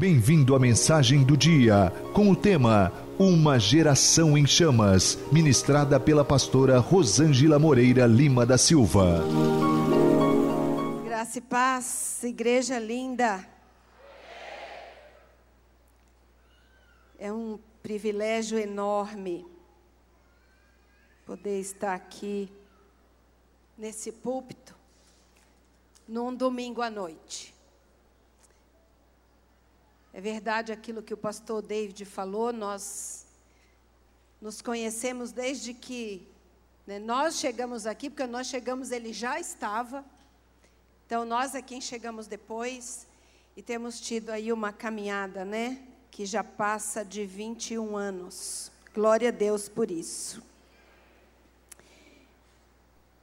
Bem-vindo à mensagem do dia, com o tema Uma Geração em Chamas, ministrada pela pastora Rosângela Moreira Lima da Silva. Graça e paz, igreja linda. É um privilégio enorme poder estar aqui nesse púlpito num domingo à noite. É verdade aquilo que o pastor David falou, nós nos conhecemos desde que né, nós chegamos aqui, porque nós chegamos, ele já estava. Então, nós é quem chegamos depois e temos tido aí uma caminhada, né? Que já passa de 21 anos. Glória a Deus por isso.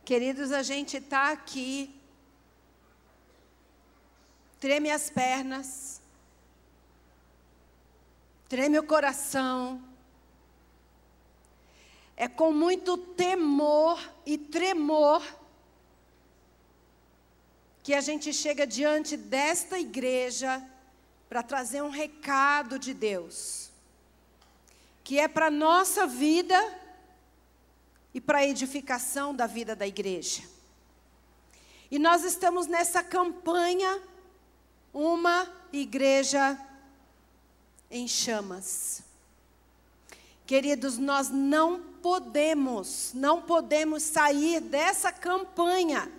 Queridos, a gente está aqui, treme as pernas, treme o coração. É com muito temor e tremor que a gente chega diante desta igreja para trazer um recado de Deus, que é para a nossa vida e para a edificação da vida da igreja. E nós estamos nessa campanha, uma igreja em chamas. Queridos, nós não podemos, não podemos sair dessa campanha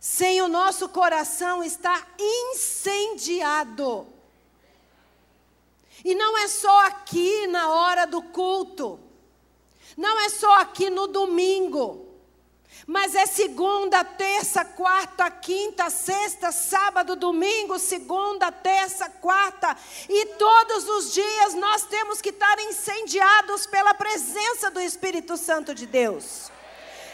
sem o nosso coração estar incendiado. E não é só aqui na hora do culto, não é só aqui no domingo. Mas é segunda, terça, quarta, quinta, sexta, sábado, domingo, segunda, terça, quarta. E todos os dias nós temos que estar incendiados pela presença do Espírito Santo de Deus.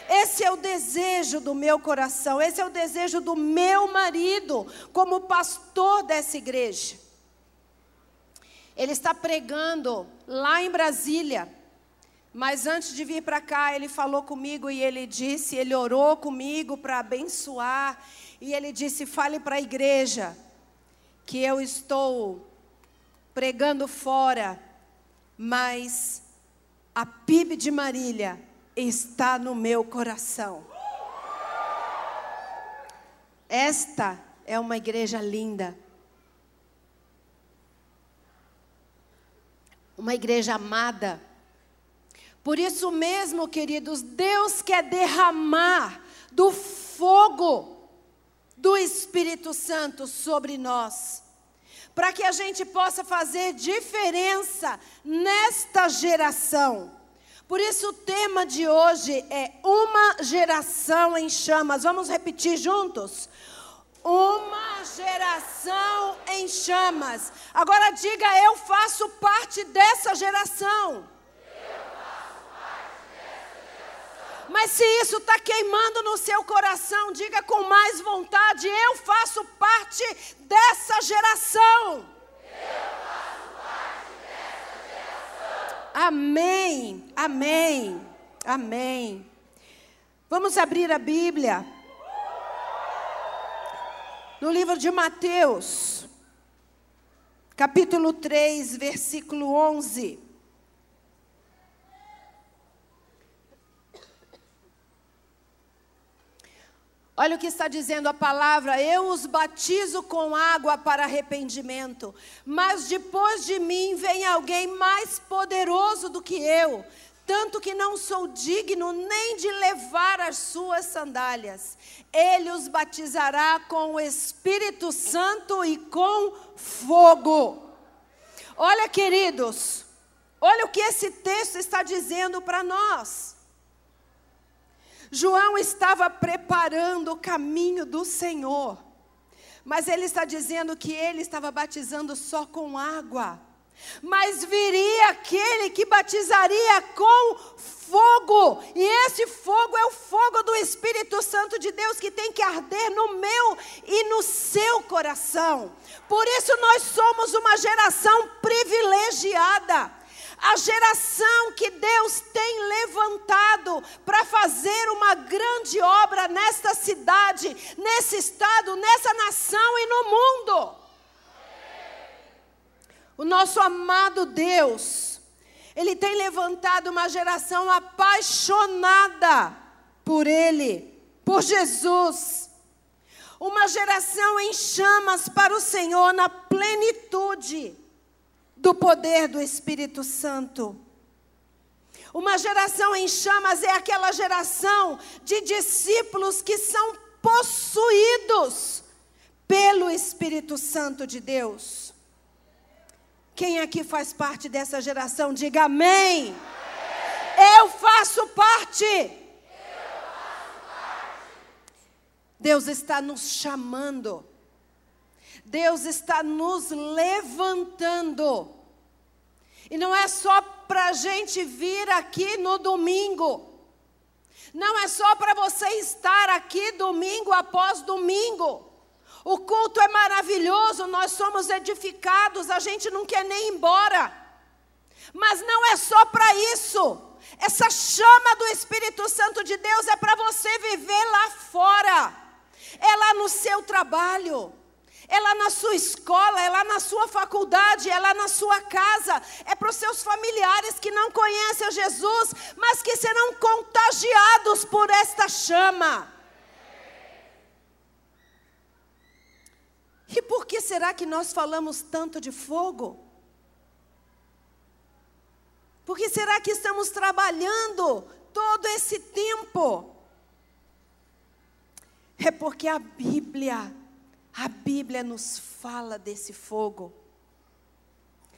Esse é o desejo do meu coração, esse é o desejo do meu marido, como pastor dessa igreja. Ele está pregando lá em Brasília mas antes de vir para cá, ele falou comigo e ele disse, ele orou comigo para abençoar, e ele disse: "Fale para a igreja que eu estou pregando fora, mas a PIB de Marília está no meu coração." Esta é uma igreja linda. Uma igreja amada por isso mesmo, queridos, Deus quer derramar do fogo do Espírito Santo sobre nós, para que a gente possa fazer diferença nesta geração. Por isso, o tema de hoje é Uma Geração em Chamas. Vamos repetir juntos? Uma geração em chamas. Agora diga: Eu faço parte dessa geração. Mas se isso está queimando no seu coração, diga com mais vontade: eu faço parte dessa geração. Eu faço parte dessa geração. Amém, amém, amém. Vamos abrir a Bíblia. No livro de Mateus, capítulo 3, versículo 11. Olha o que está dizendo a palavra: eu os batizo com água para arrependimento, mas depois de mim vem alguém mais poderoso do que eu, tanto que não sou digno nem de levar as suas sandálias. Ele os batizará com o Espírito Santo e com fogo. Olha, queridos, olha o que esse texto está dizendo para nós. João estava preparando o caminho do Senhor, mas ele está dizendo que ele estava batizando só com água. Mas viria aquele que batizaria com fogo, e esse fogo é o fogo do Espírito Santo de Deus que tem que arder no meu e no seu coração. Por isso nós somos uma geração privilegiada a geração que Deus tem levantado para fazer uma grande obra nesta cidade, nesse estado, nessa nação e no mundo. o nosso amado Deus, Ele tem levantado uma geração apaixonada por Ele, por Jesus. Uma geração em chamas para o Senhor na plenitude do poder do Espírito Santo. Uma geração em chamas é aquela geração de discípulos que são possuídos pelo Espírito Santo de Deus. Quem aqui faz parte dessa geração, diga amém. Eu faço parte. Deus está nos chamando. Deus está nos levantando. E não é só para a gente vir aqui no domingo. Não é só para você estar aqui domingo após domingo. O culto é maravilhoso, nós somos edificados, a gente não quer nem ir embora. Mas não é só para isso. Essa chama do Espírito Santo de Deus é para você viver lá fora, é lá no seu trabalho, é lá na sua escola, é lá na sua faculdade, é lá na sua casa, é para os seus familiares que não conhecem Jesus, mas que serão contagiados por esta chama. E por que será que nós falamos tanto de fogo? Por que será que estamos trabalhando todo esse tempo? É porque a Bíblia, a Bíblia nos fala desse fogo,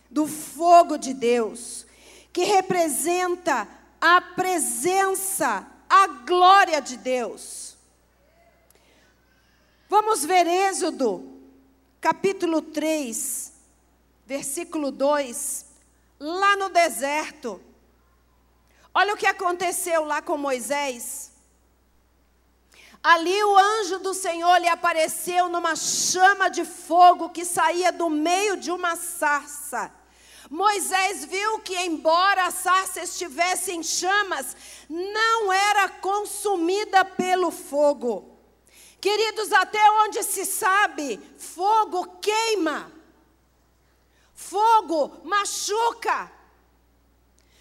do fogo de Deus, que representa a presença, a glória de Deus. Vamos ver Êxodo capítulo 3, versículo 2, lá no deserto. Olha o que aconteceu lá com Moisés. Ali o anjo do Senhor lhe apareceu numa chama de fogo que saía do meio de uma sarça. Moisés viu que, embora a sarça estivesse em chamas, não era consumida pelo fogo. Queridos, até onde se sabe, fogo queima, fogo machuca.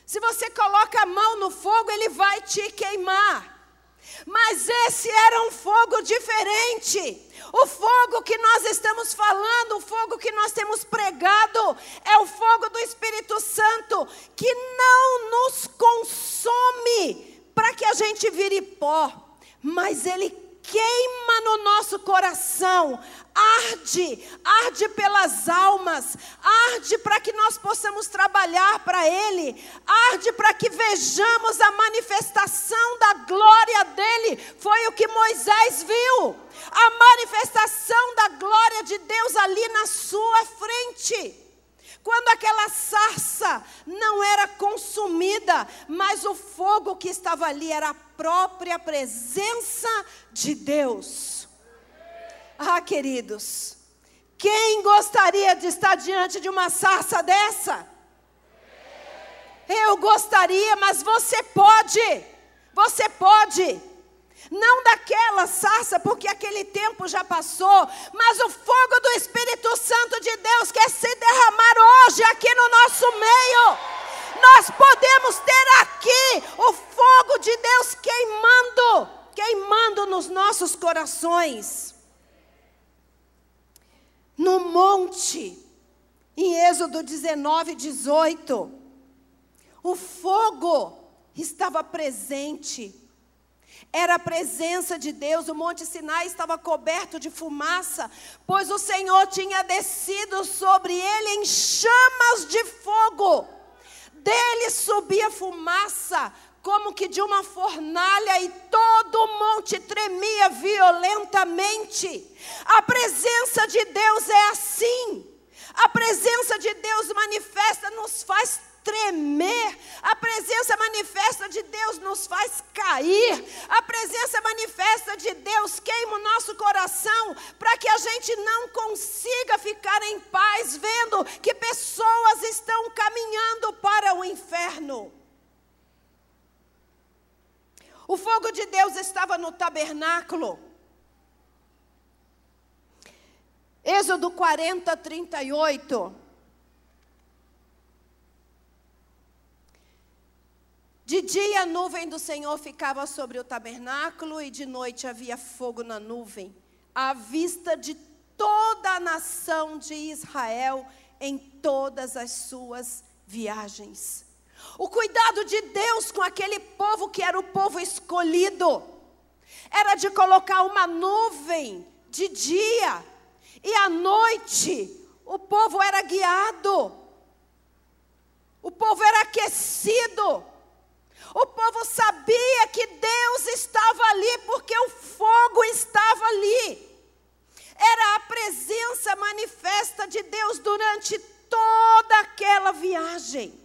Se você coloca a mão no fogo, ele vai te queimar. Mas esse era um fogo diferente. O fogo que nós estamos falando, o fogo que nós temos pregado, é o fogo do Espírito Santo, que não nos consome para que a gente vire pó, mas ele queima no nosso coração, arde, arde pelas almas, arde para que nós possamos trabalhar para Ele, arde para que vejamos a manifestação da glória dEle. Foi o que Moisés viu, a manifestação da glória de Deus ali na sua frente. Quando aquela sarça não era consumida, mas o fogo que estava ali era a própria presença de Deus. Ah, queridos, quem gostaria de estar diante de uma sarça dessa? Eu gostaria, mas você pode. Você pode. Não daquela sarça, porque aquele tempo já passou, mas o fogo do Espírito Santo de Deus quer se derramar hoje aqui no nosso meio. Nós podemos ter aqui o fogo de Deus queimando, queimando nos nossos corações. No monte, em Êxodo 19, 18, o fogo estava presente era a presença de Deus. O Monte Sinai estava coberto de fumaça, pois o Senhor tinha descido sobre ele em chamas de fogo. Dele subia fumaça, como que de uma fornalha, e todo o monte tremia violentamente. A presença de Deus é assim. A presença de Deus manifesta, nos faz tremer. A presença manifesta de Deus nos faz cair. A presença manifesta de Deus queima o nosso coração para que a gente não consiga ficar em paz vendo que pessoas estão caminhando para o inferno. O fogo de Deus estava no tabernáculo. Êxodo 40, 38. De dia a nuvem do Senhor ficava sobre o tabernáculo, e de noite havia fogo na nuvem, à vista de toda a nação de Israel em todas as suas viagens. O cuidado de Deus com aquele povo que era o povo escolhido era de colocar uma nuvem de dia e à noite o povo era guiado, o povo era aquecido, o povo sabia que Deus estava ali porque o fogo estava ali. Era a presença manifesta de Deus durante toda aquela viagem.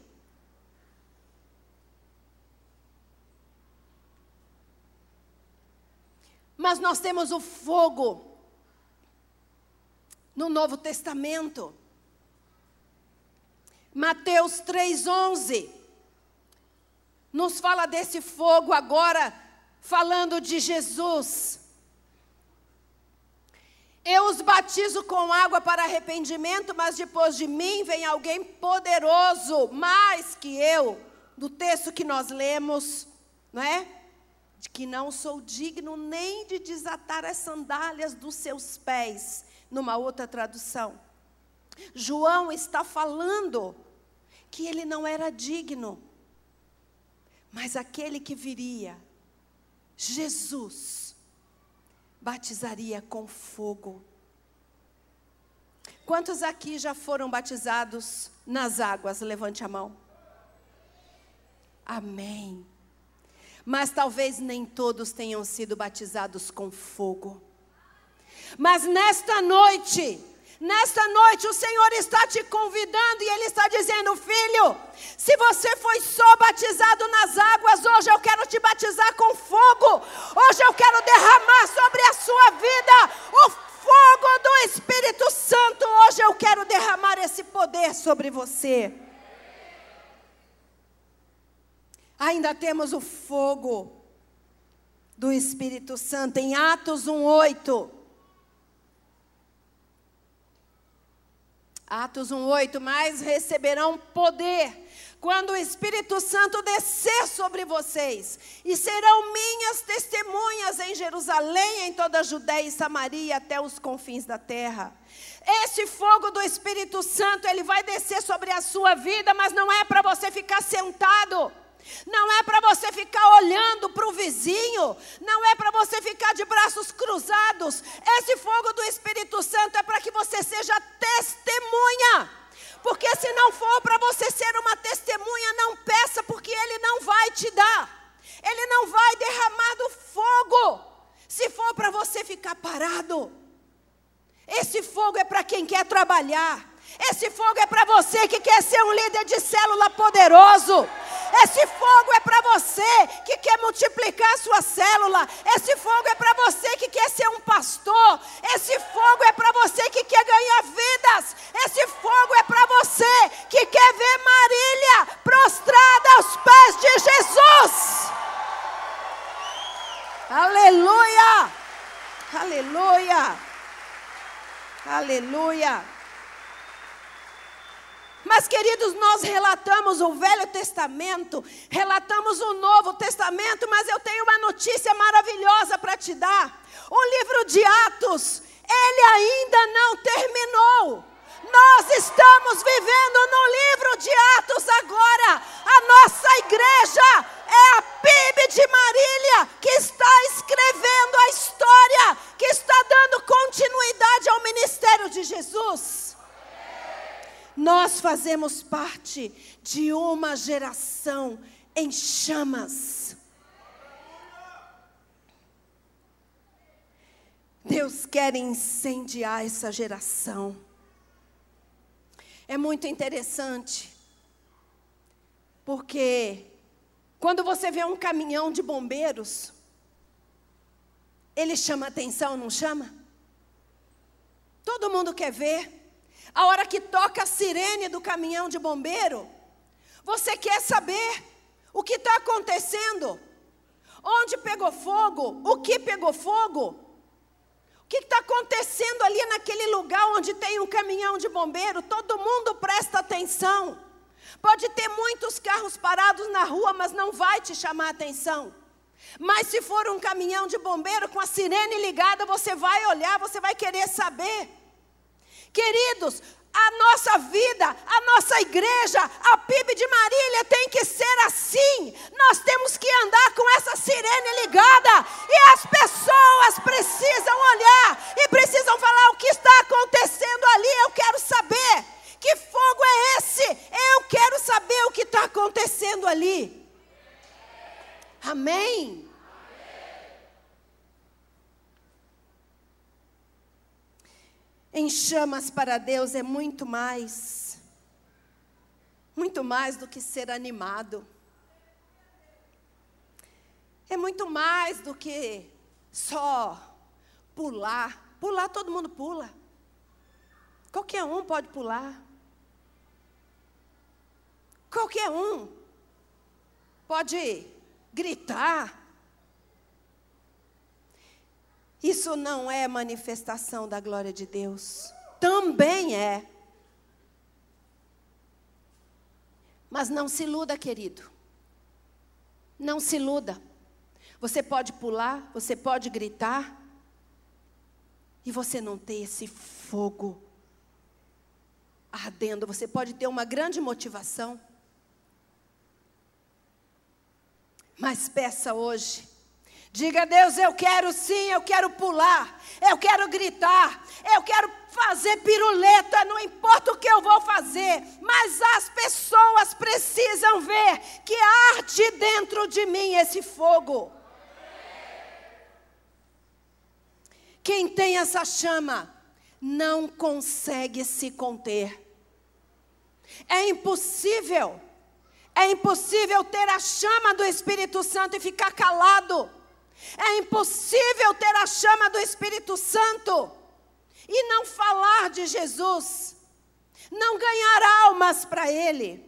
Mas nós temos o fogo no Novo Testamento. Mateus 3,11 nos fala desse fogo agora, falando de Jesus. Eu os batizo com água para arrependimento, mas depois de mim vem alguém poderoso, mais que eu, do texto que nós lemos, não é? De que não sou digno nem de desatar as sandálias dos seus pés numa outra tradução. João está falando que ele não era digno, mas aquele que viria, Jesus, batizaria com fogo. Quantos aqui já foram batizados nas águas? Levante a mão. Amém. Mas talvez nem todos tenham sido batizados com fogo. Mas nesta noite, nesta noite o Senhor está te convidando e Ele está dizendo: Filho, se você foi só batizado nas águas, hoje eu quero te batizar com fogo. Hoje eu quero derramar sobre a sua vida o fogo do Espírito Santo. Hoje eu quero derramar esse poder sobre você. Ainda temos o fogo do Espírito Santo em Atos 1:8. Atos 1:8, mas receberão poder quando o Espírito Santo descer sobre vocês, e serão minhas testemunhas em Jerusalém, em toda a Judéia e Samaria, até os confins da terra. Esse fogo do Espírito Santo, ele vai descer sobre a sua vida, mas não é para você ficar sentado. Não é para você ficar olhando para o vizinho, não é para você ficar de braços cruzados. Esse fogo do Espírito Santo é para que você seja testemunha. Porque se não for para você ser uma testemunha, não peça, porque Ele não vai te dar. Ele não vai derramar do fogo. Se for para você ficar parado. Esse fogo é para quem quer trabalhar. Esse fogo é para você que quer ser um líder de célula poderoso. Esse fogo é para você que quer multiplicar a sua célula. Esse fogo é para você que quer ser um pastor. Esse fogo é para você que quer ganhar vidas. Esse fogo é para você que quer ver Marília prostrada aos pés de Jesus. Aleluia! Aleluia! Aleluia! Queridos, nós relatamos o Velho Testamento, relatamos o Novo Testamento, mas eu tenho uma notícia maravilhosa para te dar. O livro de Atos, ele ainda não terminou. Nós estamos vivendo no livro de Atos agora. A nossa igreja é a PIB de Marília que está escrevendo a história, que está dando continuidade ao ministério de Jesus. Nós fazemos parte de uma geração em chamas. Deus quer incendiar essa geração. É muito interessante, porque quando você vê um caminhão de bombeiros, ele chama atenção, não chama? Todo mundo quer ver. A hora que toca a sirene do caminhão de bombeiro, você quer saber o que está acontecendo? Onde pegou fogo? O que pegou fogo? O que está acontecendo ali naquele lugar onde tem um caminhão de bombeiro? Todo mundo presta atenção. Pode ter muitos carros parados na rua, mas não vai te chamar atenção. Mas se for um caminhão de bombeiro com a sirene ligada, você vai olhar, você vai querer saber. Queridos, a nossa vida, a nossa igreja, a PIB de Marília tem que ser assim. Nós temos que andar com essa sirene ligada. E as pessoas precisam olhar e precisam falar o que está acontecendo ali. Eu quero saber. Que fogo é esse? Eu quero saber o que está acontecendo ali. Amém? Em chamas para Deus é muito mais, muito mais do que ser animado. É muito mais do que só pular. Pular, todo mundo pula. Qualquer um pode pular. Qualquer um pode gritar. Isso não é manifestação da glória de Deus. Também é. Mas não se iluda, querido. Não se iluda. Você pode pular, você pode gritar, e você não ter esse fogo ardendo. Você pode ter uma grande motivação. Mas peça hoje. Diga a Deus: eu quero sim, eu quero pular, eu quero gritar, eu quero fazer piruleta, não importa o que eu vou fazer, mas as pessoas precisam ver que arde dentro de mim esse fogo. Quem tem essa chama não consegue se conter. É impossível é impossível ter a chama do Espírito Santo e ficar calado. É impossível ter a chama do Espírito Santo e não falar de Jesus, não ganhar almas para Ele.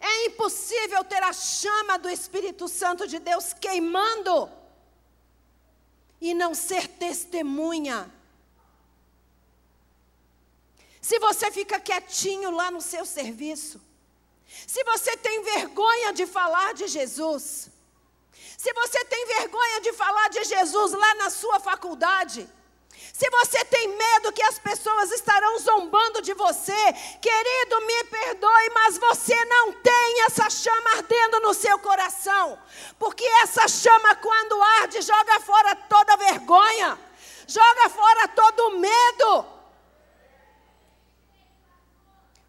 É impossível ter a chama do Espírito Santo de Deus queimando e não ser testemunha. Se você fica quietinho lá no seu serviço, se você tem vergonha de falar de Jesus, se você tem vergonha de falar de Jesus lá na sua faculdade, se você tem medo que as pessoas estarão zombando de você, querido, me perdoe, mas você não tem essa chama ardendo no seu coração, porque essa chama, quando arde, joga fora toda vergonha, joga fora todo medo.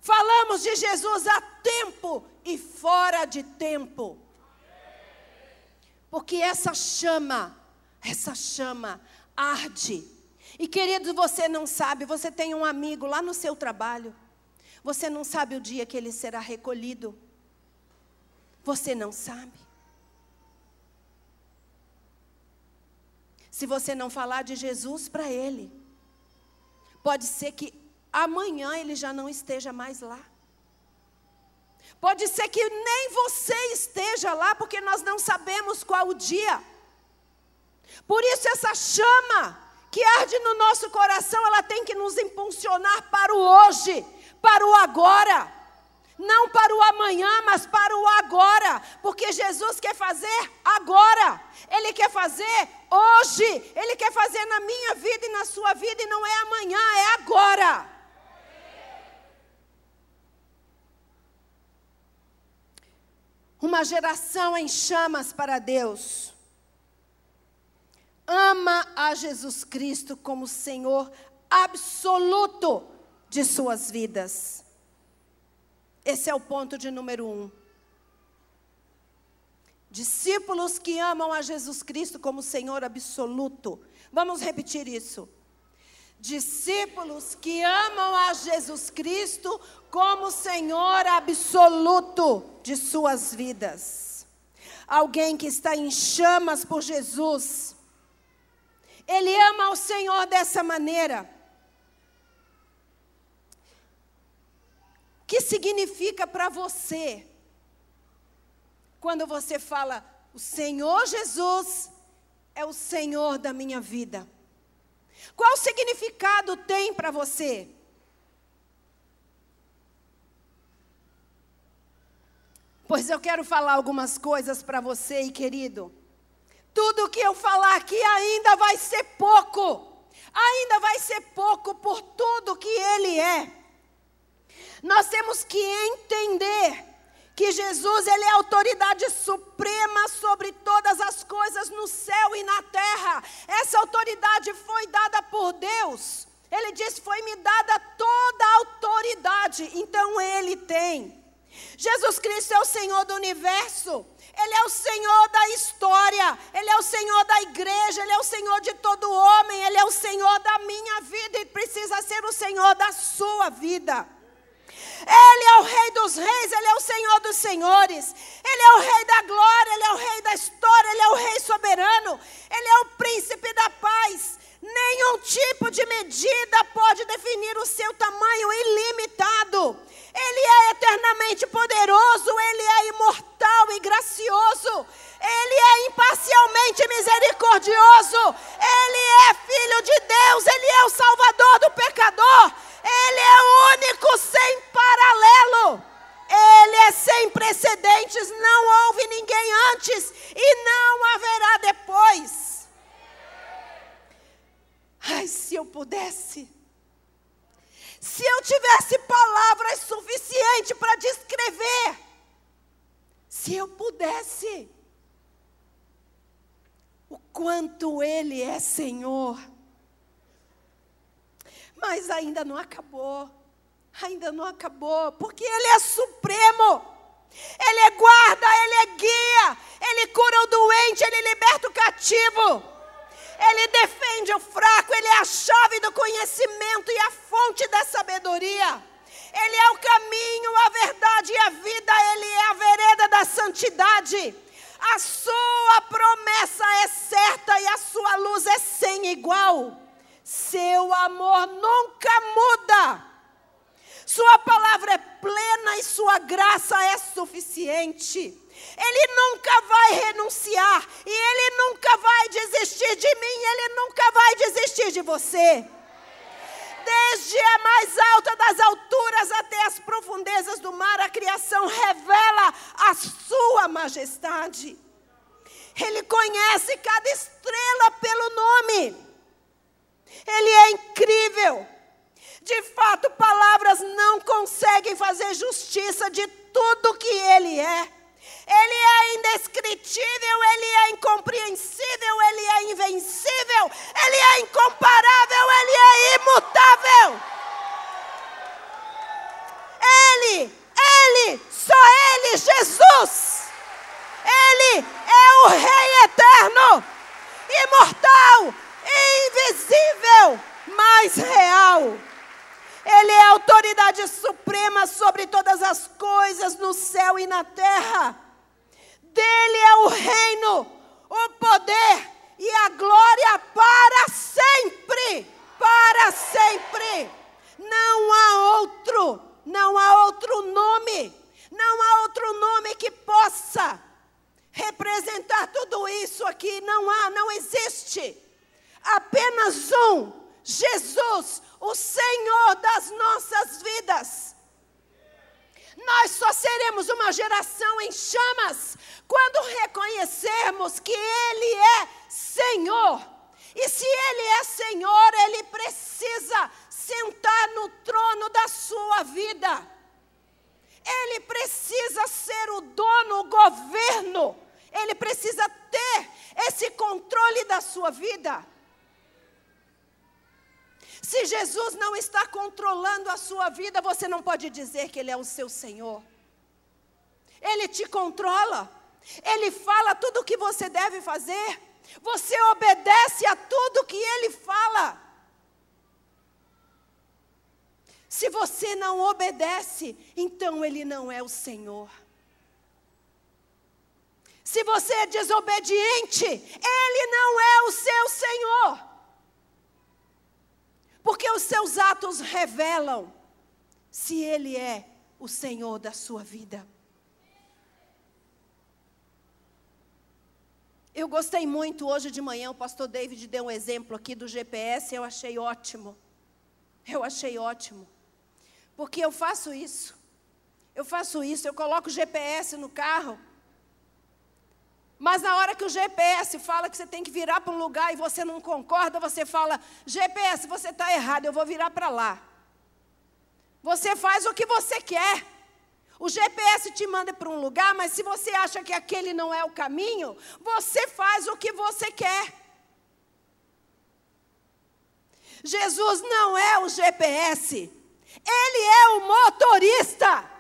Falamos de Jesus a tempo e fora de tempo. Porque essa chama, essa chama arde. E querido, você não sabe, você tem um amigo lá no seu trabalho. Você não sabe o dia que ele será recolhido. Você não sabe. Se você não falar de Jesus para ele, pode ser que amanhã ele já não esteja mais lá. Pode ser que nem você esteja lá, porque nós não sabemos qual o dia. Por isso, essa chama que arde no nosso coração, ela tem que nos impulsionar para o hoje, para o agora. Não para o amanhã, mas para o agora. Porque Jesus quer fazer agora. Ele quer fazer hoje. Ele quer fazer na minha vida e na sua vida, e não é amanhã, é agora. Uma geração em chamas para Deus. Ama a Jesus Cristo como Senhor absoluto de suas vidas. Esse é o ponto de número um. Discípulos que amam a Jesus Cristo como Senhor absoluto. Vamos repetir isso. Discípulos que amam a Jesus Cristo como Senhor absoluto de suas vidas. Alguém que está em chamas por Jesus. Ele ama o Senhor dessa maneira. O que significa para você quando você fala, o Senhor Jesus é o Senhor da minha vida? Qual significado tem para você? Pois eu quero falar algumas coisas para você, e querido. Tudo que eu falar aqui ainda vai ser pouco. Ainda vai ser pouco por tudo que ele é. Nós temos que entender que Jesus ele é autoridade suprema sobre todas as coisas no céu e na terra. Essa autoridade foi dada por Deus. Ele diz: Foi-me dada toda a autoridade. Então ele tem. Jesus Cristo é o Senhor do universo. Ele é o Senhor da história, Ele é o Senhor da igreja, Ele é o Senhor de todo homem, Ele é o Senhor da minha vida e precisa ser o Senhor da sua vida. Ele é o Rei dos Reis, Ele é o Senhor dos Senhores, Ele é o Rei da glória, Ele é o Rei da história, Ele é o Rei soberano, Ele é o Príncipe da paz. Nenhum tipo de medida pode definir o seu tamanho ilimitado. Ele é eternamente poderoso, Ele é imortal e gracioso, Ele é imparcialmente misericordioso, Ele é Filho de Deus, Ele é o Salvador do pecador, Ele é único sem paralelo. Ele é sem precedentes, não houve ninguém antes e não haverá depois. Ai, se eu pudesse se eu tivesse palavras suficientes para descrever, se eu pudesse, o quanto Ele é Senhor. Mas ainda não acabou, ainda não acabou, porque Ele é supremo. Ele é guarda, Ele é guia, Ele cura o doente, Ele liberta o cativo. Ele defende o fraco, Ele é a chave do conhecimento e a fonte da sabedoria. Ele é o caminho, a verdade e a vida, Ele é a vereda da santidade. A sua promessa é certa e a sua luz é sem igual. Seu amor nunca muda. Sua palavra é plena e sua graça é suficiente. Ele nunca vai renunciar e ele nunca vai desistir de mim, ele nunca vai desistir de você. Desde a mais alta das alturas até as profundezas do mar, a criação revela a sua majestade. Ele conhece cada estrela pelo nome. Ele é incrível. De fato, palavras não conseguem fazer justiça de tudo que ele é. Ele é indescritível, ele é incompreensível, ele é invencível, ele é incomparável, ele é imutável. Ele, ele, só ele, Jesus. Ele é o Rei eterno, imortal, invisível, mas real. Ele é autoridade suprema sobre todas as coisas no céu e na terra. Dele é o reino, o poder e a glória para sempre. Para sempre. Não há outro, não há outro nome, não há outro nome que possa representar tudo isso aqui. Não há, não existe. Apenas um, Jesus, o Senhor das nossas vidas. Nós só seremos uma geração em chamas quando reconhecermos que Ele é Senhor. E se Ele é Senhor, Ele precisa sentar no trono da sua vida. Ele precisa ser o dono, o governo. Ele precisa ter esse controle da sua vida. Se Jesus não está controlando a sua vida, você não pode dizer que Ele é o seu Senhor. Ele te controla. Ele fala tudo o que você deve fazer. Você obedece a tudo que Ele fala. Se você não obedece, então Ele não é o Senhor. Se você é desobediente, Ele não é o seu Senhor porque os seus atos revelam se Ele é o Senhor da sua vida. Eu gostei muito hoje de manhã, o pastor David deu um exemplo aqui do GPS, eu achei ótimo. Eu achei ótimo. Porque eu faço isso. Eu faço isso, eu coloco GPS no carro. Mas na hora que o GPS fala que você tem que virar para um lugar e você não concorda, você fala: GPS, você está errado, eu vou virar para lá. Você faz o que você quer. O GPS te manda para um lugar, mas se você acha que aquele não é o caminho, você faz o que você quer. Jesus não é o GPS, ele é o motorista.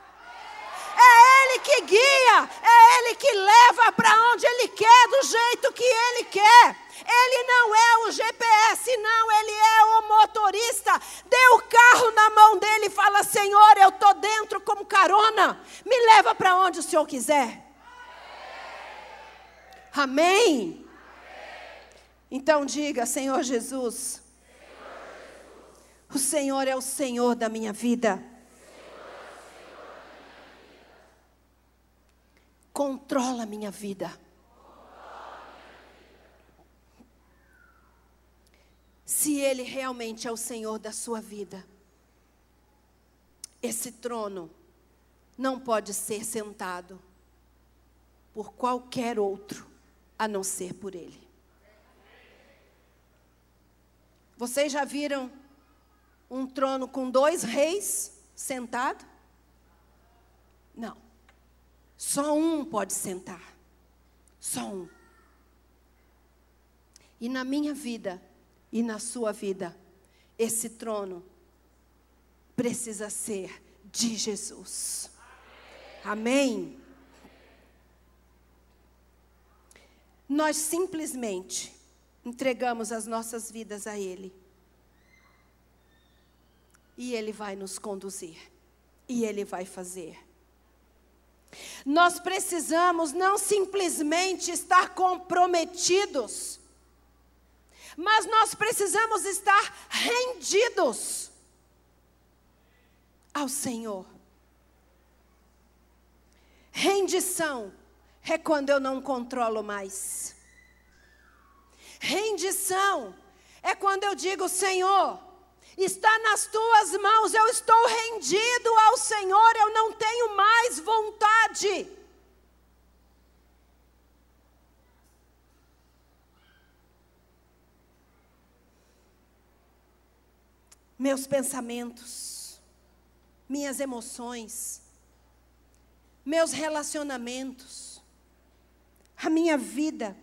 É Ele que guia, é Ele que leva para onde Ele quer, do jeito que Ele quer. Ele não é o GPS, não, ele é o motorista. Dê o carro na mão dele e fala: Senhor, eu estou dentro como carona, me leva para onde o Senhor quiser. Amém? Então diga, Senhor Jesus, o Senhor é o Senhor da minha vida. Controla a minha vida. Se Ele realmente é o Senhor da sua vida, esse trono não pode ser sentado por qualquer outro a não ser por Ele. Vocês já viram um trono com dois reis sentado? Não. Só um pode sentar. Só um. E na minha vida e na sua vida, esse trono precisa ser de Jesus. Amém? Nós simplesmente entregamos as nossas vidas a Ele. E Ele vai nos conduzir. E Ele vai fazer. Nós precisamos não simplesmente estar comprometidos, mas nós precisamos estar rendidos ao Senhor. Rendição é quando eu não controlo mais. Rendição é quando eu digo, Senhor, está nas tuas mãos, eu estou rendido ao Senhor, eu não tenho mais vontade. Meus pensamentos, minhas emoções, meus relacionamentos, a minha vida,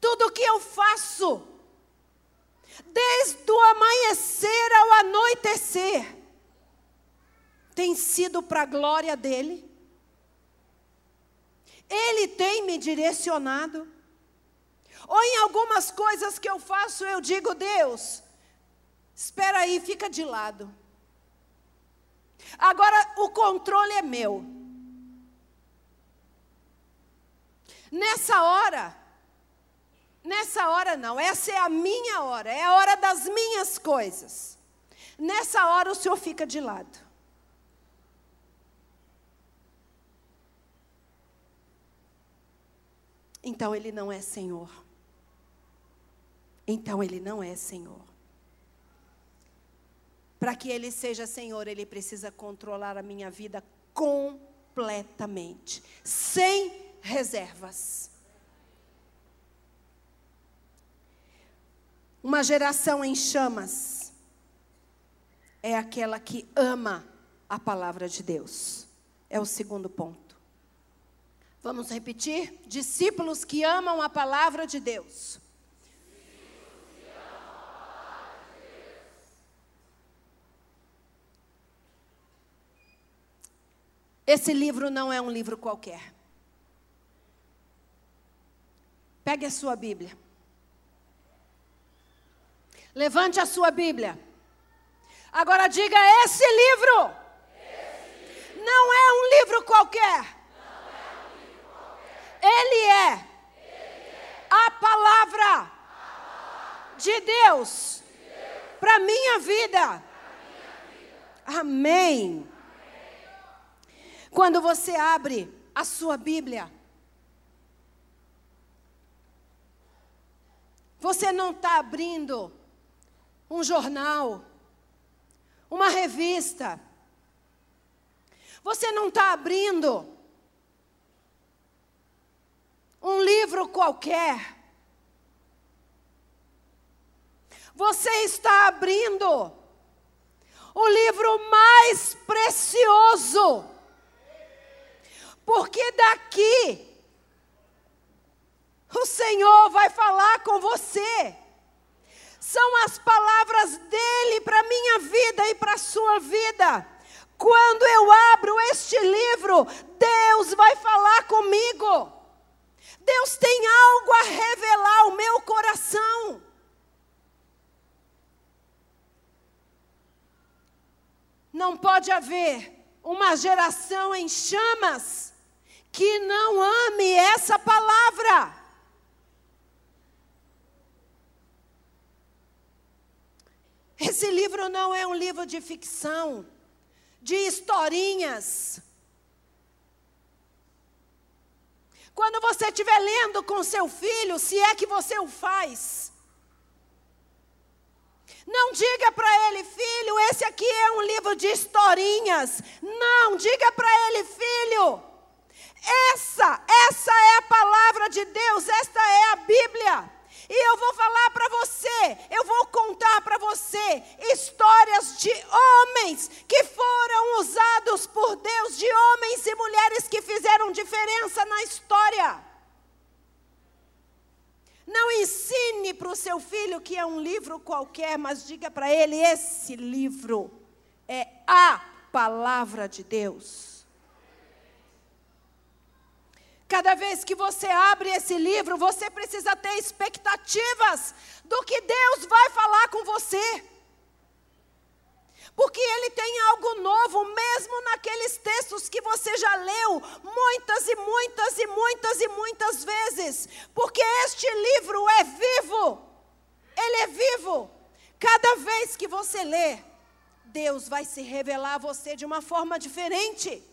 tudo o que eu faço, desde o amanhecer ao anoitecer, tem sido para a glória dele. Ele tem me direcionado. Ou em algumas coisas que eu faço, eu digo, Deus, espera aí, fica de lado. Agora o controle é meu. Nessa hora, Nessa hora não, essa é a minha hora, é a hora das minhas coisas. Nessa hora o Senhor fica de lado. Então ele não é Senhor. Então ele não é Senhor. Para que ele seja Senhor, ele precisa controlar a minha vida completamente, sem reservas. Uma geração em chamas é aquela que ama a palavra de Deus. É o segundo ponto. Vamos repetir? Discípulos que amam a palavra de Deus. Esse livro não é um livro qualquer. Pegue a sua Bíblia. Levante a sua Bíblia. Agora diga: esse livro, esse livro não, é um livro qualquer. Um livro qualquer. Ele, é Ele é a palavra, a palavra de Deus, Deus para minha vida. Amém. Quando você abre a sua Bíblia, você não está abrindo um jornal, uma revista. Você não está abrindo um livro qualquer. Você está abrindo o livro mais precioso. Porque daqui o Senhor vai falar com você. São as palavras dele para minha vida e para a sua vida. Quando eu abro este livro, Deus vai falar comigo. Deus tem algo a revelar ao meu coração. Não pode haver uma geração em chamas que não ame essa palavra. Esse livro não é um livro de ficção, de historinhas. Quando você estiver lendo com seu filho, se é que você o faz, não diga para ele, filho, esse aqui é um livro de historinhas. Não, diga para ele, filho, essa, essa é a palavra de Deus, esta é a Bíblia. E eu vou falar para você, eu vou contar para você histórias de homens que foram usados por Deus, de homens e mulheres que fizeram diferença na história. Não ensine para o seu filho que é um livro qualquer, mas diga para ele: esse livro é a palavra de Deus. Cada vez que você abre esse livro, você precisa ter expectativas do que Deus vai falar com você. Porque ele tem algo novo, mesmo naqueles textos que você já leu muitas e muitas e muitas e muitas vezes. Porque este livro é vivo. Ele é vivo. Cada vez que você lê, Deus vai se revelar a você de uma forma diferente.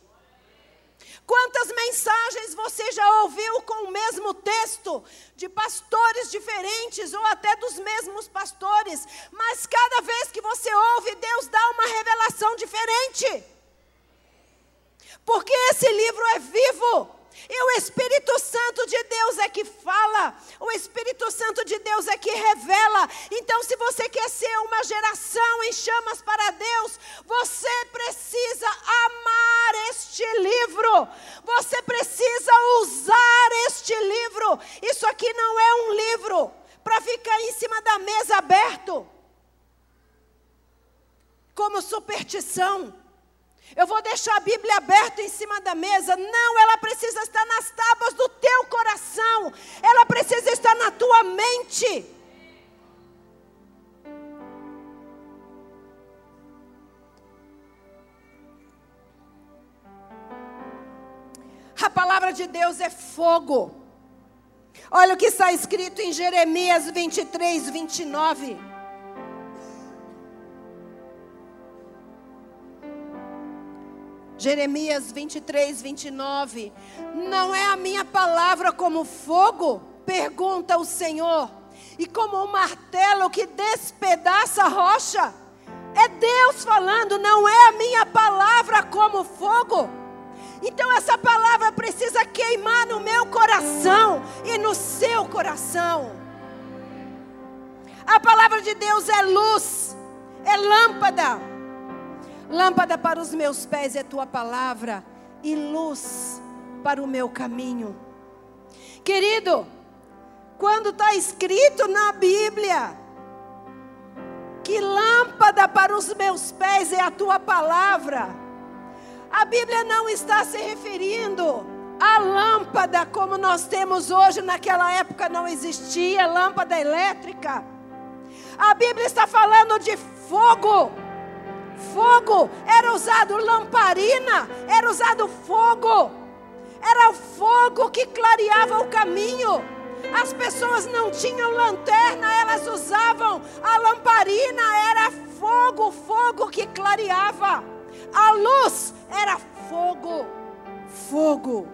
Quantas mensagens você já ouviu com o mesmo texto, de pastores diferentes ou até dos mesmos pastores, mas cada vez que você ouve, Deus dá uma revelação diferente. Porque esse livro é vivo. E o Espírito Santo de Deus é que fala, o Espírito Santo de Deus é que revela. Então, se você quer ser uma geração em chamas para Deus, você precisa amar este livro, você precisa usar este livro. Isso aqui não é um livro para ficar em cima da mesa aberto, como superstição. Eu vou deixar a Bíblia aberta em cima da mesa. Não, ela precisa estar nas tábuas do teu coração. Ela precisa estar na tua mente. A palavra de Deus é fogo. Olha o que está escrito em Jeremias 23, 29. Jeremias 23, 29. Não é a minha palavra como fogo? Pergunta o Senhor. E como um martelo que despedaça a rocha? É Deus falando, não é a minha palavra como fogo? Então essa palavra precisa queimar no meu coração e no seu coração. A palavra de Deus é luz, é lâmpada Lâmpada para os meus pés é tua palavra e luz para o meu caminho. Querido, quando está escrito na Bíblia que lâmpada para os meus pés é a tua palavra, a Bíblia não está se referindo à lâmpada como nós temos hoje, naquela época não existia lâmpada elétrica. A Bíblia está falando de fogo fogo, era usado lamparina, era usado fogo, era o fogo que clareava o caminho. As pessoas não tinham lanterna, elas usavam a lamparina, era fogo, fogo que clareava. A luz era fogo, fogo.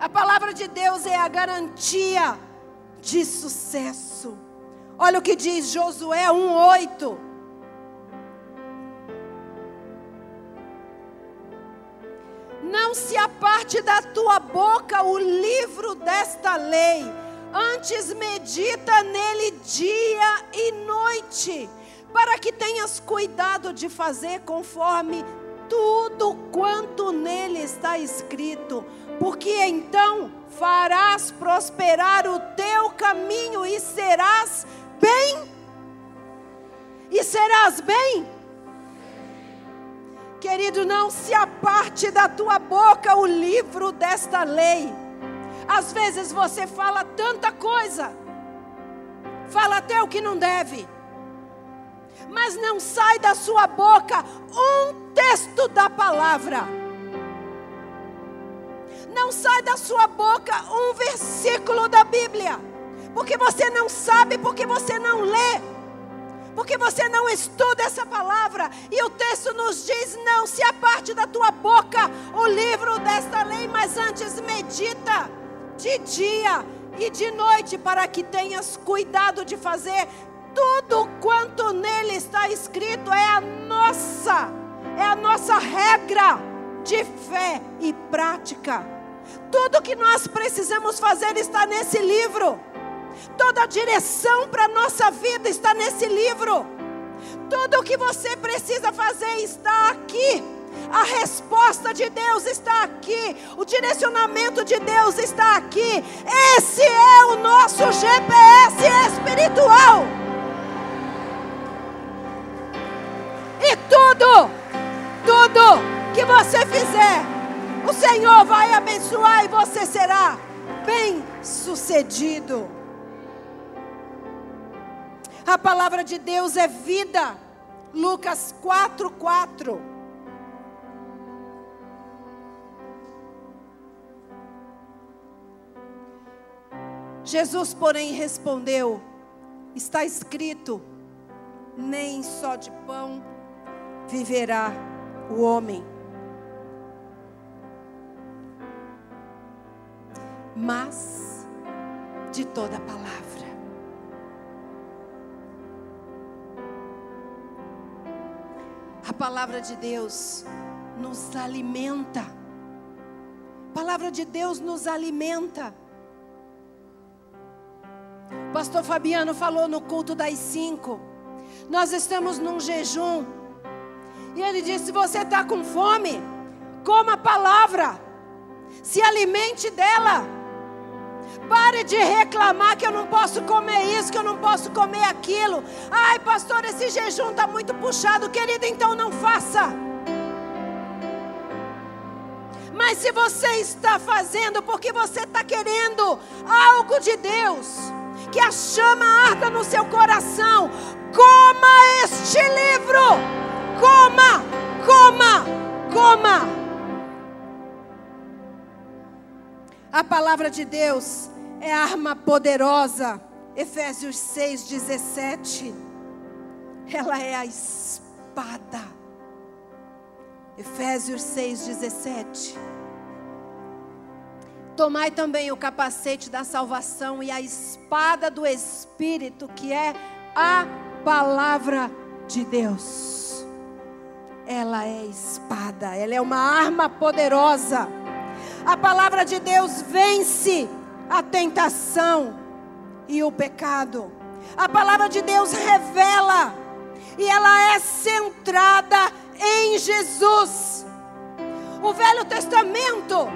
A palavra de Deus é a garantia de sucesso. Olha o que diz Josué 1:8. Aparte da tua boca o livro desta lei, antes medita nele dia e noite, para que tenhas cuidado de fazer conforme tudo quanto nele está escrito, porque então farás prosperar o teu caminho e serás bem. E serás bem. Querido, não se aparte da tua boca o livro desta lei. Às vezes você fala tanta coisa, fala até o que não deve mas não sai da sua boca um texto da palavra. Não sai da sua boca um versículo da Bíblia, porque você não sabe, porque você não lê, porque você não estuda essa palavra. E o texto nos diz: não se aparte da tua boca o livro desta lei, mas antes medita de dia e de noite, para que tenhas cuidado de fazer tudo quanto nele está escrito é a nossa, é a nossa regra de fé e prática. Tudo que nós precisamos fazer está nesse livro. Toda a direção para a nossa vida está nesse livro. Tudo o que você precisa fazer está aqui. A resposta de Deus está aqui. O direcionamento de Deus está aqui. Esse é o nosso GPS espiritual. E tudo, tudo que você fizer, o Senhor vai abençoar e você será bem sucedido. A palavra de Deus é vida. Lucas 4, 4. Jesus, porém, respondeu: Está escrito, nem só de pão viverá o homem. Mas de toda palavra. A palavra de Deus nos alimenta. A palavra de Deus nos alimenta. Pastor Fabiano falou no culto das cinco. Nós estamos num jejum e ele disse: se você está com fome, coma a palavra, se alimente dela. Pare de reclamar que eu não posso comer isso, que eu não posso comer aquilo. Ai, pastor, esse jejum está muito puxado, querida, então não faça. Mas se você está fazendo porque você está querendo algo de Deus, que a chama arda no seu coração, coma este livro Coma, coma, coma. A palavra de Deus é arma poderosa. Efésios 6, 17. Ela é a espada. Efésios 6, 17. Tomai também o capacete da salvação e a espada do Espírito, que é a palavra de Deus ela é espada, ela é uma arma poderosa. A palavra de Deus vence a tentação e o pecado. A palavra de Deus revela e ela é centrada em Jesus. O Velho Testamento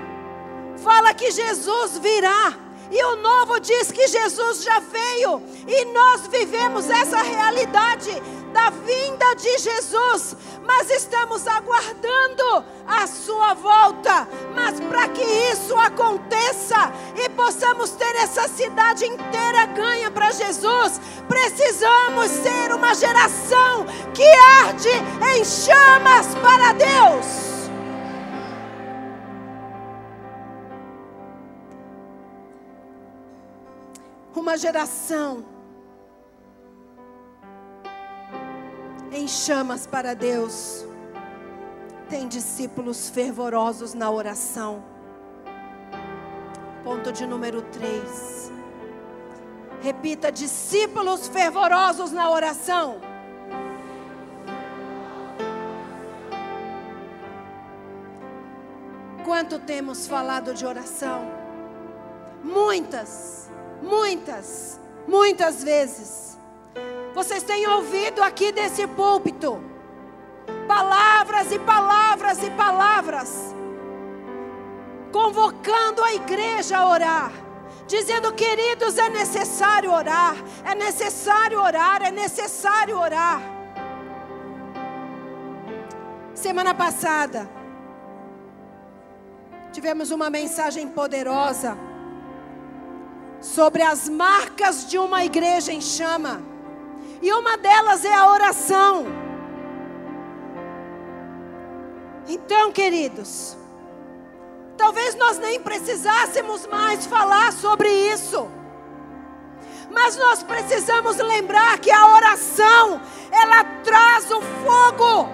fala que Jesus virá. E o novo diz que Jesus já veio, e nós vivemos essa realidade da vinda de Jesus, mas estamos aguardando a sua volta. Mas para que isso aconteça e possamos ter essa cidade inteira ganha para Jesus, precisamos ser uma geração que arde em chamas para Deus. Uma geração em chamas para Deus. Tem discípulos fervorosos na oração. Ponto de número 3. Repita: discípulos fervorosos na oração. quanto temos falado de oração? Muitas, muitas, muitas vezes. Vocês têm ouvido aqui desse púlpito palavras e palavras e palavras, convocando a igreja a orar, dizendo: queridos, é necessário orar, é necessário orar, é necessário orar. Semana passada, tivemos uma mensagem poderosa sobre as marcas de uma igreja em chama. E uma delas é a oração. Então, queridos, talvez nós nem precisássemos mais falar sobre isso. Mas nós precisamos lembrar que a oração, ela traz o fogo.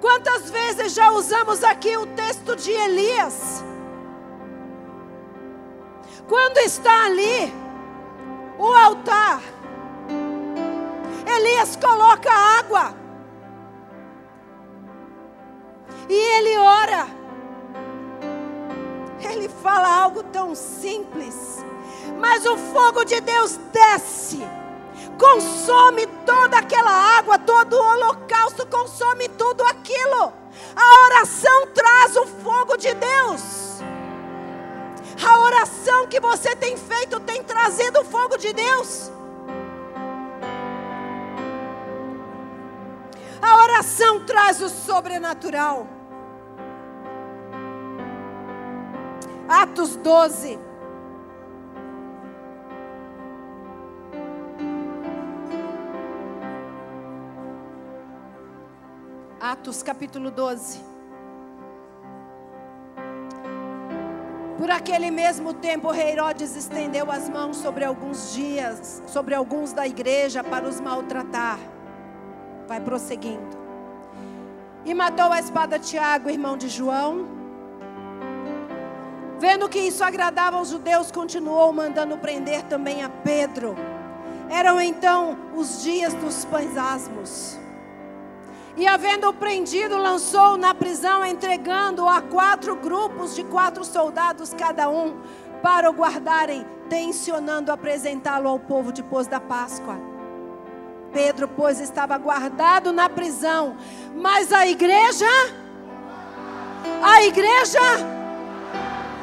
Quantas vezes já usamos aqui o texto de Elias? Quando está ali o altar, Elias coloca água. E ele ora. Ele fala algo tão simples, mas o fogo de Deus desce, consome toda aquela água, todo o holocausto, consome tudo aquilo. A oração traz o fogo de Deus. A oração que você tem feito tem trazido o fogo de Deus. A oração traz o sobrenatural. Atos 12. Atos capítulo 12. Por aquele mesmo tempo, Herodes estendeu as mãos sobre alguns dias, sobre alguns da igreja, para os maltratar. Vai prosseguindo. E matou a espada Tiago, irmão de João. Vendo que isso agradava aos judeus, continuou mandando prender também a Pedro. Eram então os dias dos pães asmos. E havendo-o prendido, lançou na prisão, entregando-o a quatro grupos de quatro soldados cada um, para o guardarem, tensionando apresentá-lo ao povo depois da Páscoa. Pedro, pois, estava guardado na prisão, mas a igreja, a igreja,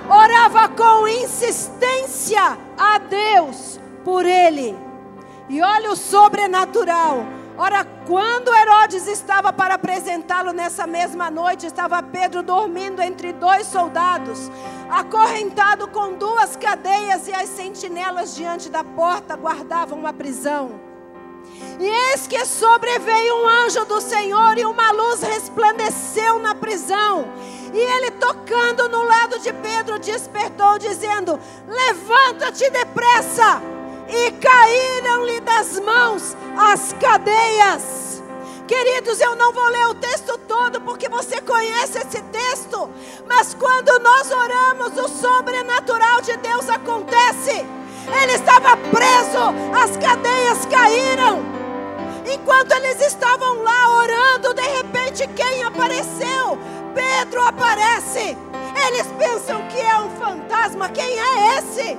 orava com insistência a Deus por ele. E olha o sobrenatural Ora, quando Herodes estava para apresentá-lo nessa mesma noite, estava Pedro dormindo entre dois soldados, acorrentado com duas cadeias, e as sentinelas diante da porta guardavam a prisão. E eis que sobreveio um anjo do Senhor, e uma luz resplandeceu na prisão. E ele, tocando no lado de Pedro, despertou, dizendo: Levanta-te depressa e caíram-lhe das mãos as cadeias. Queridos, eu não vou ler o texto todo porque você conhece esse texto, mas quando nós oramos, o sobrenatural de Deus acontece. Ele estava preso, as cadeias caíram. Enquanto eles estavam lá orando, de repente quem apareceu? Pedro aparece. Eles pensam que é um fantasma. Quem é esse?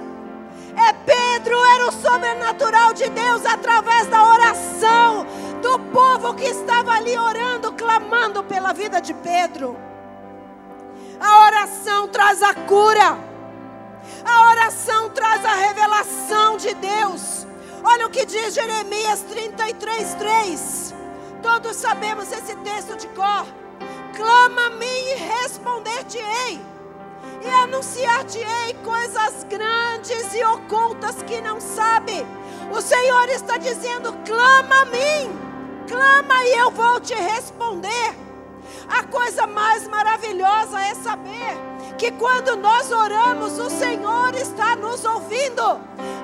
É Pedro, era o sobrenatural de Deus através da oração do povo que estava ali orando, clamando pela vida de Pedro. A oração traz a cura. A oração traz a revelação de Deus. Olha o que diz Jeremias 33, 3. Todos sabemos esse texto de cor. Clama a mim e responder-te-ei e anunciar-te-ei coisas grandes e ocultas que não sabe. O Senhor está dizendo: clama a mim, clama e eu vou te responder. A coisa mais maravilhosa é saber que quando nós oramos, o Senhor está nos ouvindo.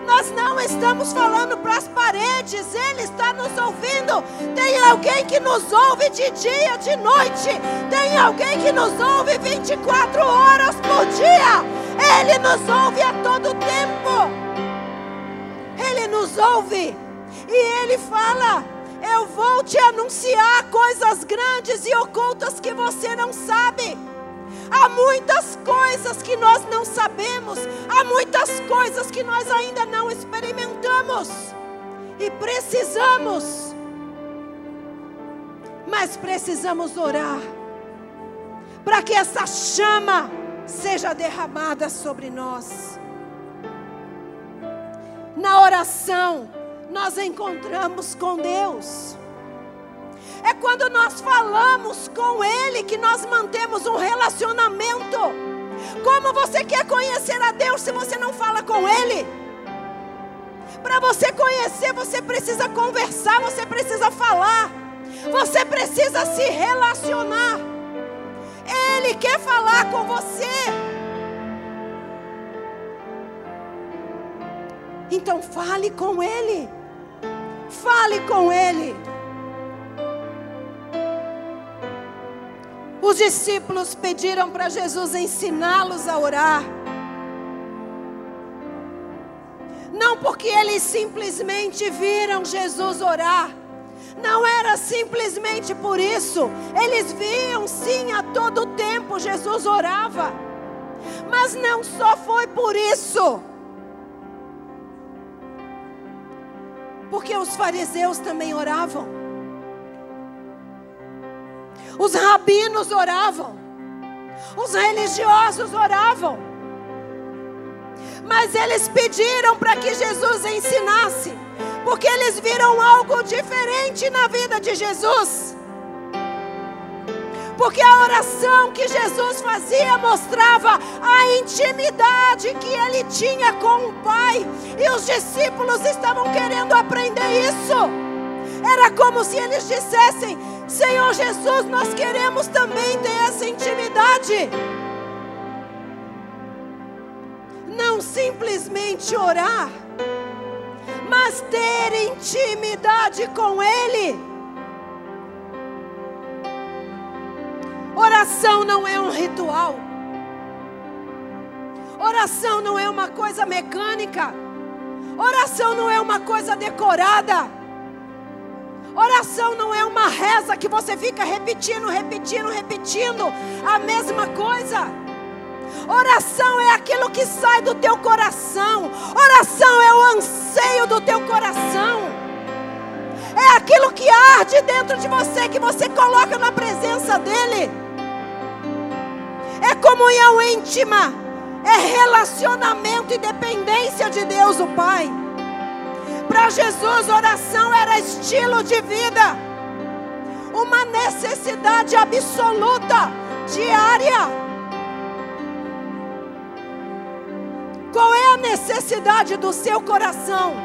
Nós não estamos falando para as paredes, Ele está nos ouvindo. Tem alguém que nos ouve de dia, de noite. Tem alguém que nos ouve 24 horas por dia. Ele nos ouve a todo tempo. Ele nos ouve. E Ele fala: Eu vou te anunciar coisas grandes e ocultas que você não sabe. Há muitas coisas que nós não sabemos, há muitas coisas que nós ainda não experimentamos e precisamos, mas precisamos orar para que essa chama seja derramada sobre nós. Na oração, nós encontramos com Deus. É quando nós falamos com Ele que nós mantemos um relacionamento. Como você quer conhecer a Deus se você não fala com Ele? Para você conhecer, você precisa conversar, você precisa falar, você precisa se relacionar. Ele quer falar com você. Então fale com Ele. Fale com Ele. Os discípulos pediram para Jesus ensiná-los a orar. Não porque eles simplesmente viram Jesus orar. Não era simplesmente por isso. Eles viam sim a todo tempo Jesus orava. Mas não só foi por isso. Porque os fariseus também oravam. Os rabinos oravam. Os religiosos oravam. Mas eles pediram para que Jesus ensinasse, porque eles viram algo diferente na vida de Jesus. Porque a oração que Jesus fazia mostrava a intimidade que ele tinha com o Pai. E os discípulos estavam querendo aprender isso. Era como se eles dissessem: Senhor Jesus, nós queremos também ter essa intimidade. Não simplesmente orar, mas ter intimidade com Ele. Oração não é um ritual. Oração não é uma coisa mecânica. Oração não é uma coisa decorada. Oração não é uma reza que você fica repetindo, repetindo, repetindo a mesma coisa. Oração é aquilo que sai do teu coração. Oração é o anseio do teu coração. É aquilo que arde dentro de você, que você coloca na presença dEle é comunhão íntima, é relacionamento e dependência de Deus o Pai. Para Jesus, oração era estilo de vida, uma necessidade absoluta, diária. Qual é a necessidade do seu coração?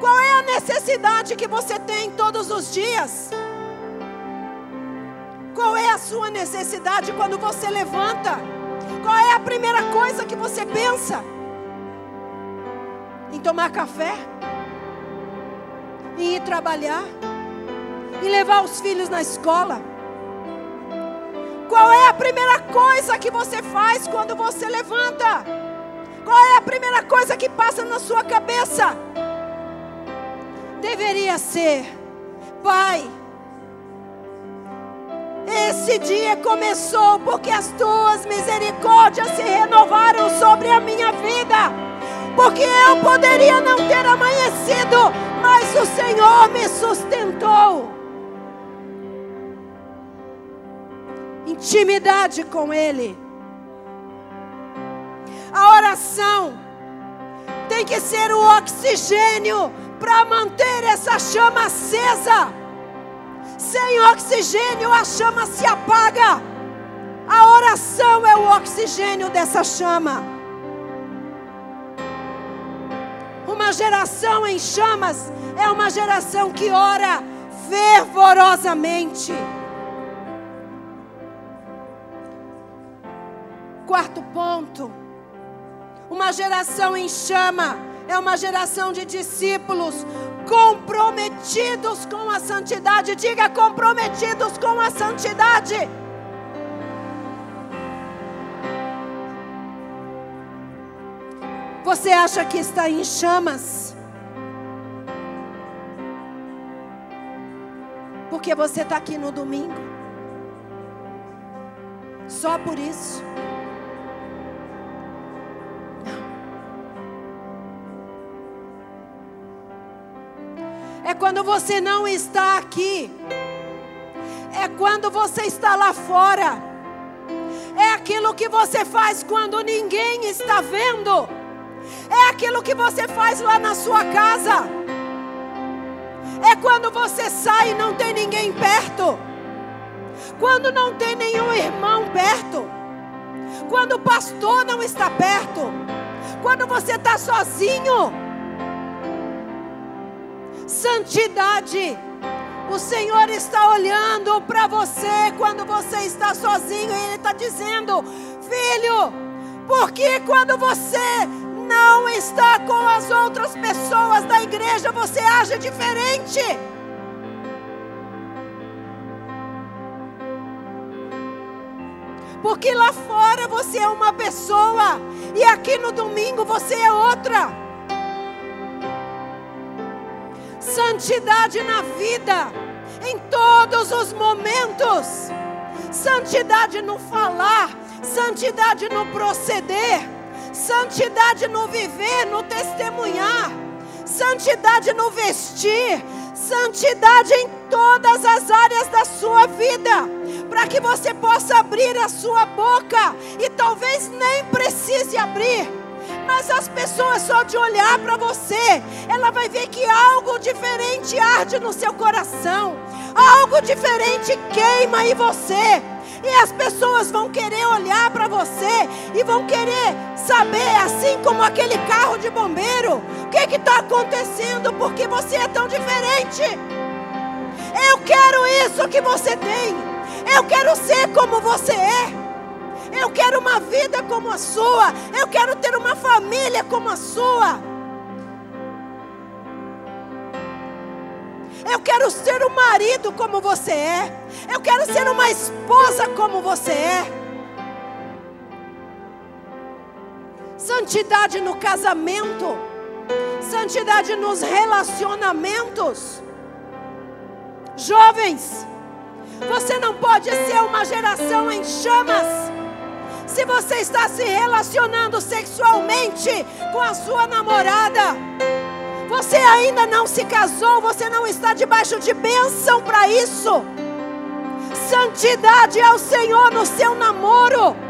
Qual é a necessidade que você tem todos os dias? Qual é a sua necessidade quando você levanta? Qual é a primeira coisa que você pensa? Em tomar café? Em ir trabalhar? Em levar os filhos na escola? Qual é a primeira coisa que você faz quando você levanta? Qual é a primeira coisa que passa na sua cabeça? Deveria ser, Pai, esse dia começou porque as tuas misericórdias se renovaram sobre a minha vida. Porque eu poderia não ter amanhecido, mas o Senhor me sustentou. Intimidade com Ele. A oração tem que ser o oxigênio para manter essa chama acesa. Sem oxigênio a chama se apaga. A oração é o oxigênio dessa chama. Uma geração em chamas é uma geração que ora fervorosamente. Quarto ponto. Uma geração em chama é uma geração de discípulos comprometidos com a santidade. Diga comprometidos com a santidade. Você acha que está em chamas? porque você está aqui no domingo. Só por isso. Quando você não está aqui. É quando você está lá fora. É aquilo que você faz quando ninguém está vendo. É aquilo que você faz lá na sua casa. É quando você sai e não tem ninguém perto. Quando não tem nenhum irmão perto. Quando o pastor não está perto. Quando você está sozinho santidade. O Senhor está olhando para você quando você está sozinho e Ele está dizendo: Filho, porque quando você não está com as outras pessoas da igreja, você age diferente? Porque lá fora você é uma pessoa e aqui no domingo você é outra. Santidade na vida, em todos os momentos. Santidade no falar, santidade no proceder, santidade no viver, no testemunhar, santidade no vestir, santidade em todas as áreas da sua vida, para que você possa abrir a sua boca e talvez nem precise abrir mas as pessoas só de olhar para você, ela vai ver que algo diferente arde no seu coração, algo diferente queima em você. E as pessoas vão querer olhar para você e vão querer saber, assim como aquele carro de bombeiro, o que está acontecendo, porque você é tão diferente. Eu quero isso que você tem. Eu quero ser como você é. Eu quero uma vida como a sua. Eu quero ter uma família como a sua. Eu quero ser um marido como você é. Eu quero ser uma esposa como você é. Santidade no casamento. Santidade nos relacionamentos. Jovens, você não pode ser uma geração em chamas se você está se relacionando sexualmente com a sua namorada, você ainda não se casou, você não está debaixo de bênção para isso. Santidade ao Senhor no seu namoro.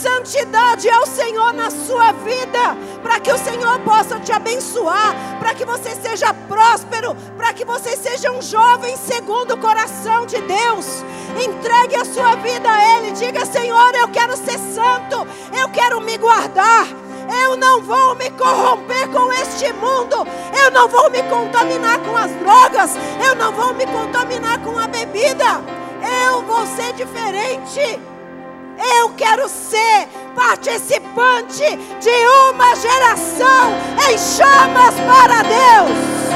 Santidade ao Senhor na sua vida, para que o Senhor possa te abençoar, para que você seja próspero, para que você seja um jovem segundo o coração de Deus. Entregue a sua vida a Ele. Diga: Senhor, eu quero ser santo. Eu quero me guardar. Eu não vou me corromper com este mundo. Eu não vou me contaminar com as drogas. Eu não vou me contaminar com a bebida. Eu vou ser diferente. Eu quero ser participante de uma geração em chamas para Deus.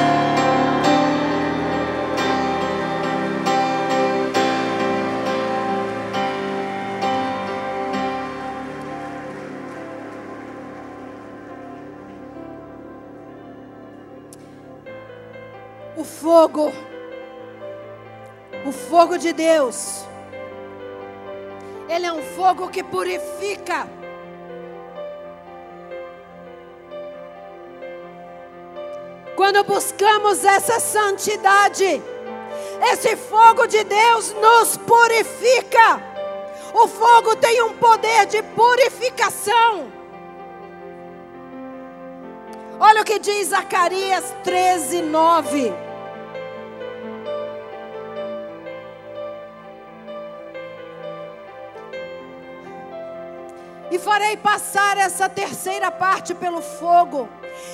fogo, o fogo de Deus, ele é um fogo que purifica. Quando buscamos essa santidade, esse fogo de Deus nos purifica. O fogo tem um poder de purificação. Olha o que diz Zacarias 13, 9. E farei passar essa terceira parte pelo fogo,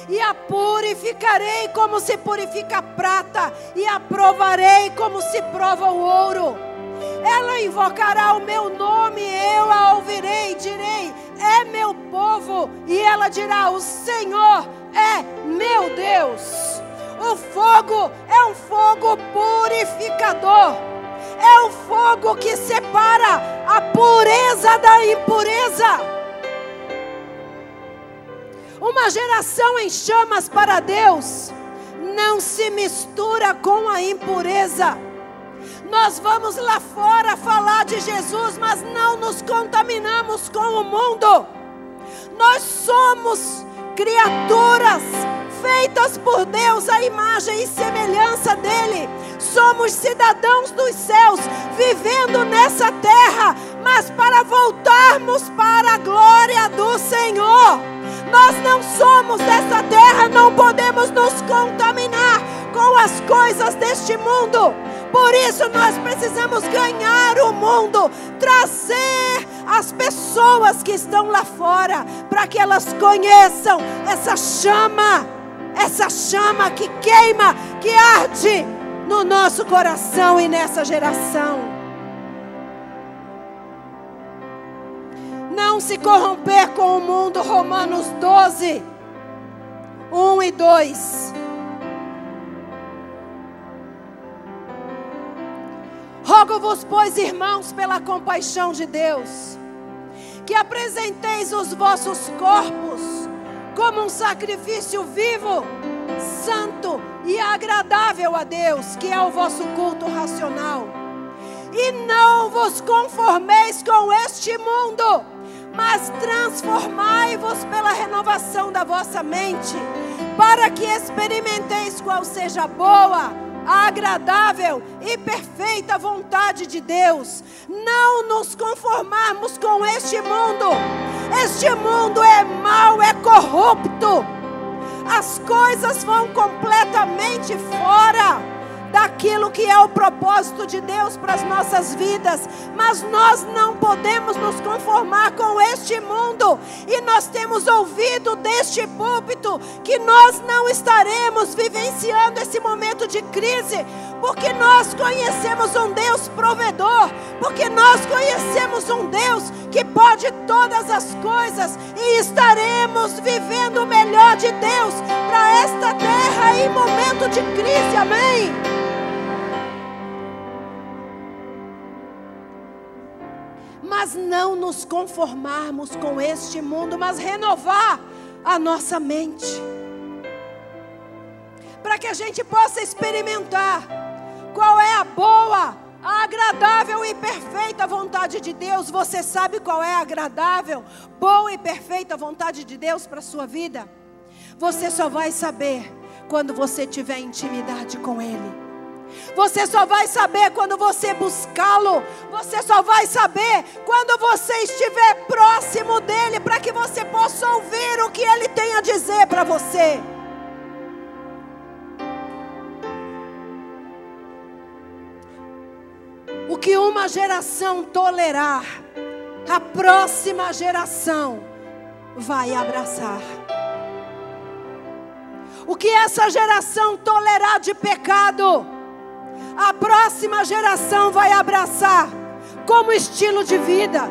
e a purificarei como se purifica a prata, e a provarei como se prova o ouro. Ela invocará o meu nome, eu a ouvirei, direi: É meu povo, e ela dirá: O Senhor é meu Deus. O fogo é um fogo purificador. É o fogo que separa a pureza da impureza. Uma geração em chamas para Deus não se mistura com a impureza. Nós vamos lá fora falar de Jesus, mas não nos contaminamos com o mundo. Nós somos criaturas feitas por Deus, a imagem e semelhança dele. Somos cidadãos dos céus, vivendo nessa terra, mas para voltarmos para a glória do Senhor. Nós não somos dessa terra, não podemos nos contaminar com as coisas deste mundo. Por isso nós precisamos ganhar o mundo, trazer as pessoas que estão lá fora, para que elas conheçam essa chama, essa chama que queima, que arde no nosso coração e nessa geração. Não se corromper com o mundo, Romanos 12, 1 e 2. Rogo-vos, pois, irmãos, pela compaixão de Deus, que apresenteis os vossos corpos como um sacrifício vivo, santo e agradável a Deus, que é o vosso culto racional. E não vos conformeis com este mundo, mas transformai-vos pela renovação da vossa mente, para que experimenteis qual seja boa, a agradável e perfeita vontade de Deus. Não nos conformarmos com este mundo. Este mundo é mau, é corrupto. As coisas vão completamente fora daquilo que é o propósito de Deus para as nossas vidas, mas nós não podemos nos conformar com este mundo, e nós temos ouvido deste púlpito que nós não estaremos vivenciando esse momento de crise, porque nós conhecemos um Deus provedor, porque nós conhecemos um Deus que pode todas as coisas, e estaremos vivendo o melhor de Deus para esta terra em momento de crise, amém? Mas não nos conformarmos com este mundo, mas renovar a nossa mente. Para que a gente possa experimentar qual é a boa, a agradável e perfeita vontade de Deus. Você sabe qual é a agradável, boa e perfeita vontade de Deus para a sua vida? Você só vai saber quando você tiver intimidade com Ele. Você só vai saber quando você buscá-lo. Você só vai saber quando você estiver próximo dele, para que você possa ouvir o que ele tem a dizer para você. O que uma geração tolerar, a próxima geração vai abraçar. O que essa geração tolerar de pecado, a próxima geração vai abraçar como estilo de vida.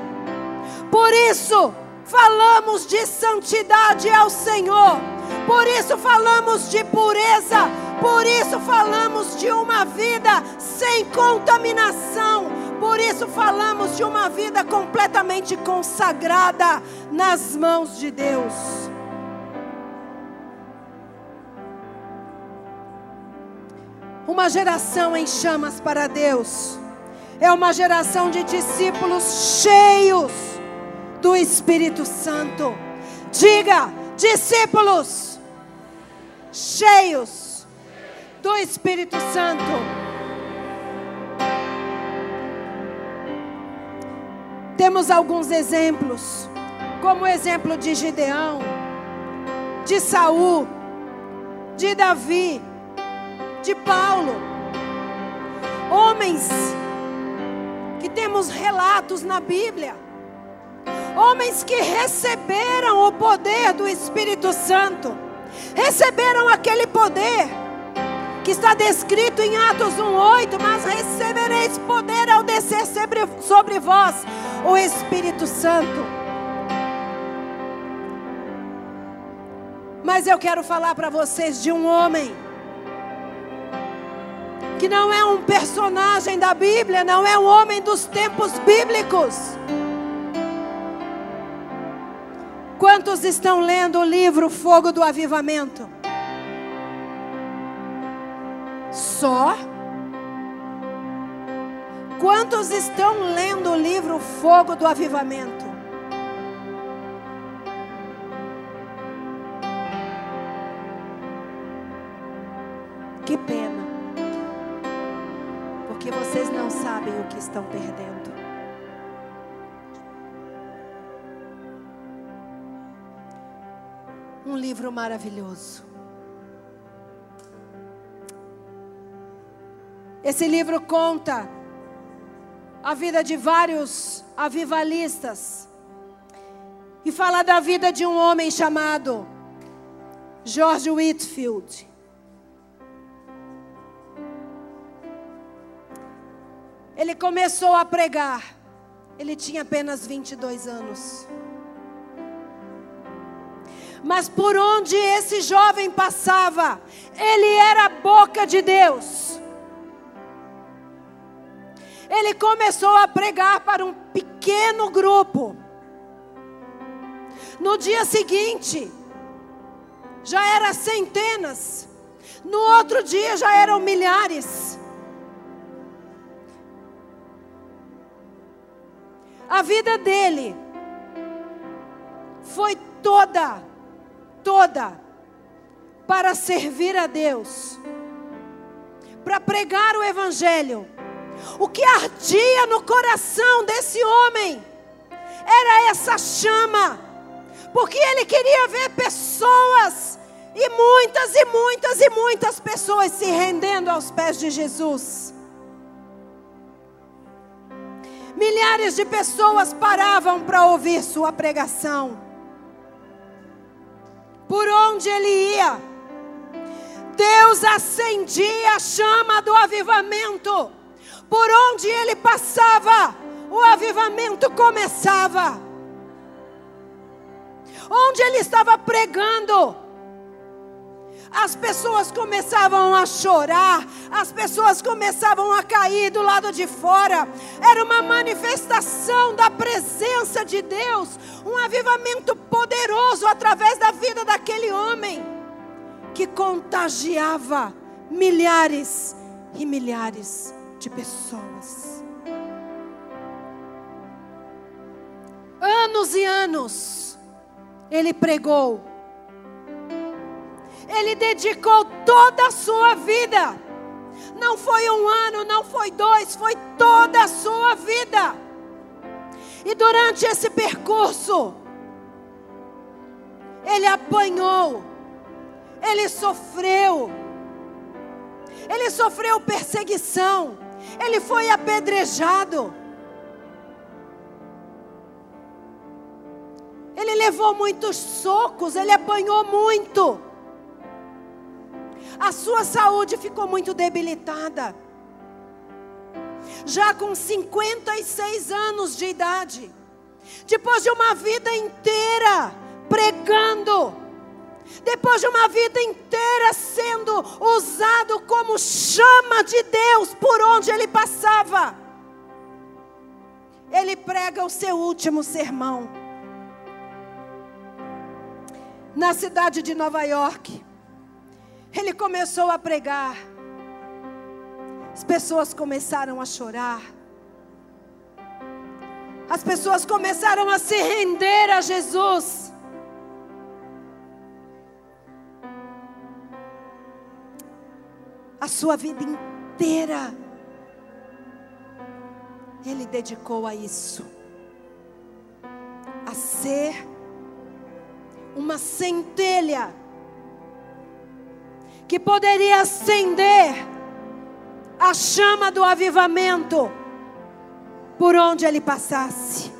Por isso, falamos de santidade ao Senhor. Por isso falamos de pureza, por isso falamos de uma vida sem contaminação, por isso falamos de uma vida completamente consagrada nas mãos de Deus. Uma geração em chamas para Deus. É uma geração de discípulos cheios do Espírito Santo. Diga, discípulos cheios do Espírito Santo. Temos alguns exemplos, como o exemplo de Gideão, de Saul, de Davi, de Paulo. Homens que temos relatos na Bíblia. Homens que receberam o poder do Espírito Santo. Receberam aquele poder que está descrito em Atos 1:8, mas recebereis poder ao descer sobre, sobre vós o Espírito Santo. Mas eu quero falar para vocês de um homem que não é um personagem da Bíblia, não é um homem dos tempos bíblicos. Quantos estão lendo o livro Fogo do Avivamento? Só? Quantos estão lendo o livro Fogo do Avivamento? Que pena. Não sabem o que estão perdendo. Um livro maravilhoso. Esse livro conta a vida de vários avivalistas e fala da vida de um homem chamado George Whitfield. Ele começou a pregar. Ele tinha apenas 22 anos. Mas por onde esse jovem passava, ele era a boca de Deus. Ele começou a pregar para um pequeno grupo. No dia seguinte, já eram centenas. No outro dia já eram milhares. A vida dele foi toda, toda para servir a Deus, para pregar o Evangelho. O que ardia no coração desse homem era essa chama, porque ele queria ver pessoas, e muitas e muitas e muitas pessoas se rendendo aos pés de Jesus. Milhares de pessoas paravam para ouvir sua pregação. Por onde ele ia, Deus acendia a chama do avivamento. Por onde ele passava, o avivamento começava. Onde ele estava pregando, as pessoas começavam a chorar, as pessoas começavam a cair do lado de fora. Era uma manifestação da presença de Deus, um avivamento poderoso através da vida daquele homem que contagiava milhares e milhares de pessoas. Anos e anos ele pregou ele dedicou toda a sua vida. Não foi um ano, não foi dois, foi toda a sua vida. E durante esse percurso, ele apanhou, ele sofreu, ele sofreu perseguição, ele foi apedrejado. Ele levou muitos socos, ele apanhou muito a sua saúde ficou muito debilitada. Já com 56 anos de idade, depois de uma vida inteira pregando, depois de uma vida inteira sendo usado como chama de Deus por onde ele passava, ele prega o seu último sermão na cidade de Nova York. Ele começou a pregar. As pessoas começaram a chorar. As pessoas começaram a se render a Jesus. A sua vida inteira ele dedicou a isso. A ser uma centelha que poderia acender a chama do avivamento por onde ele passasse.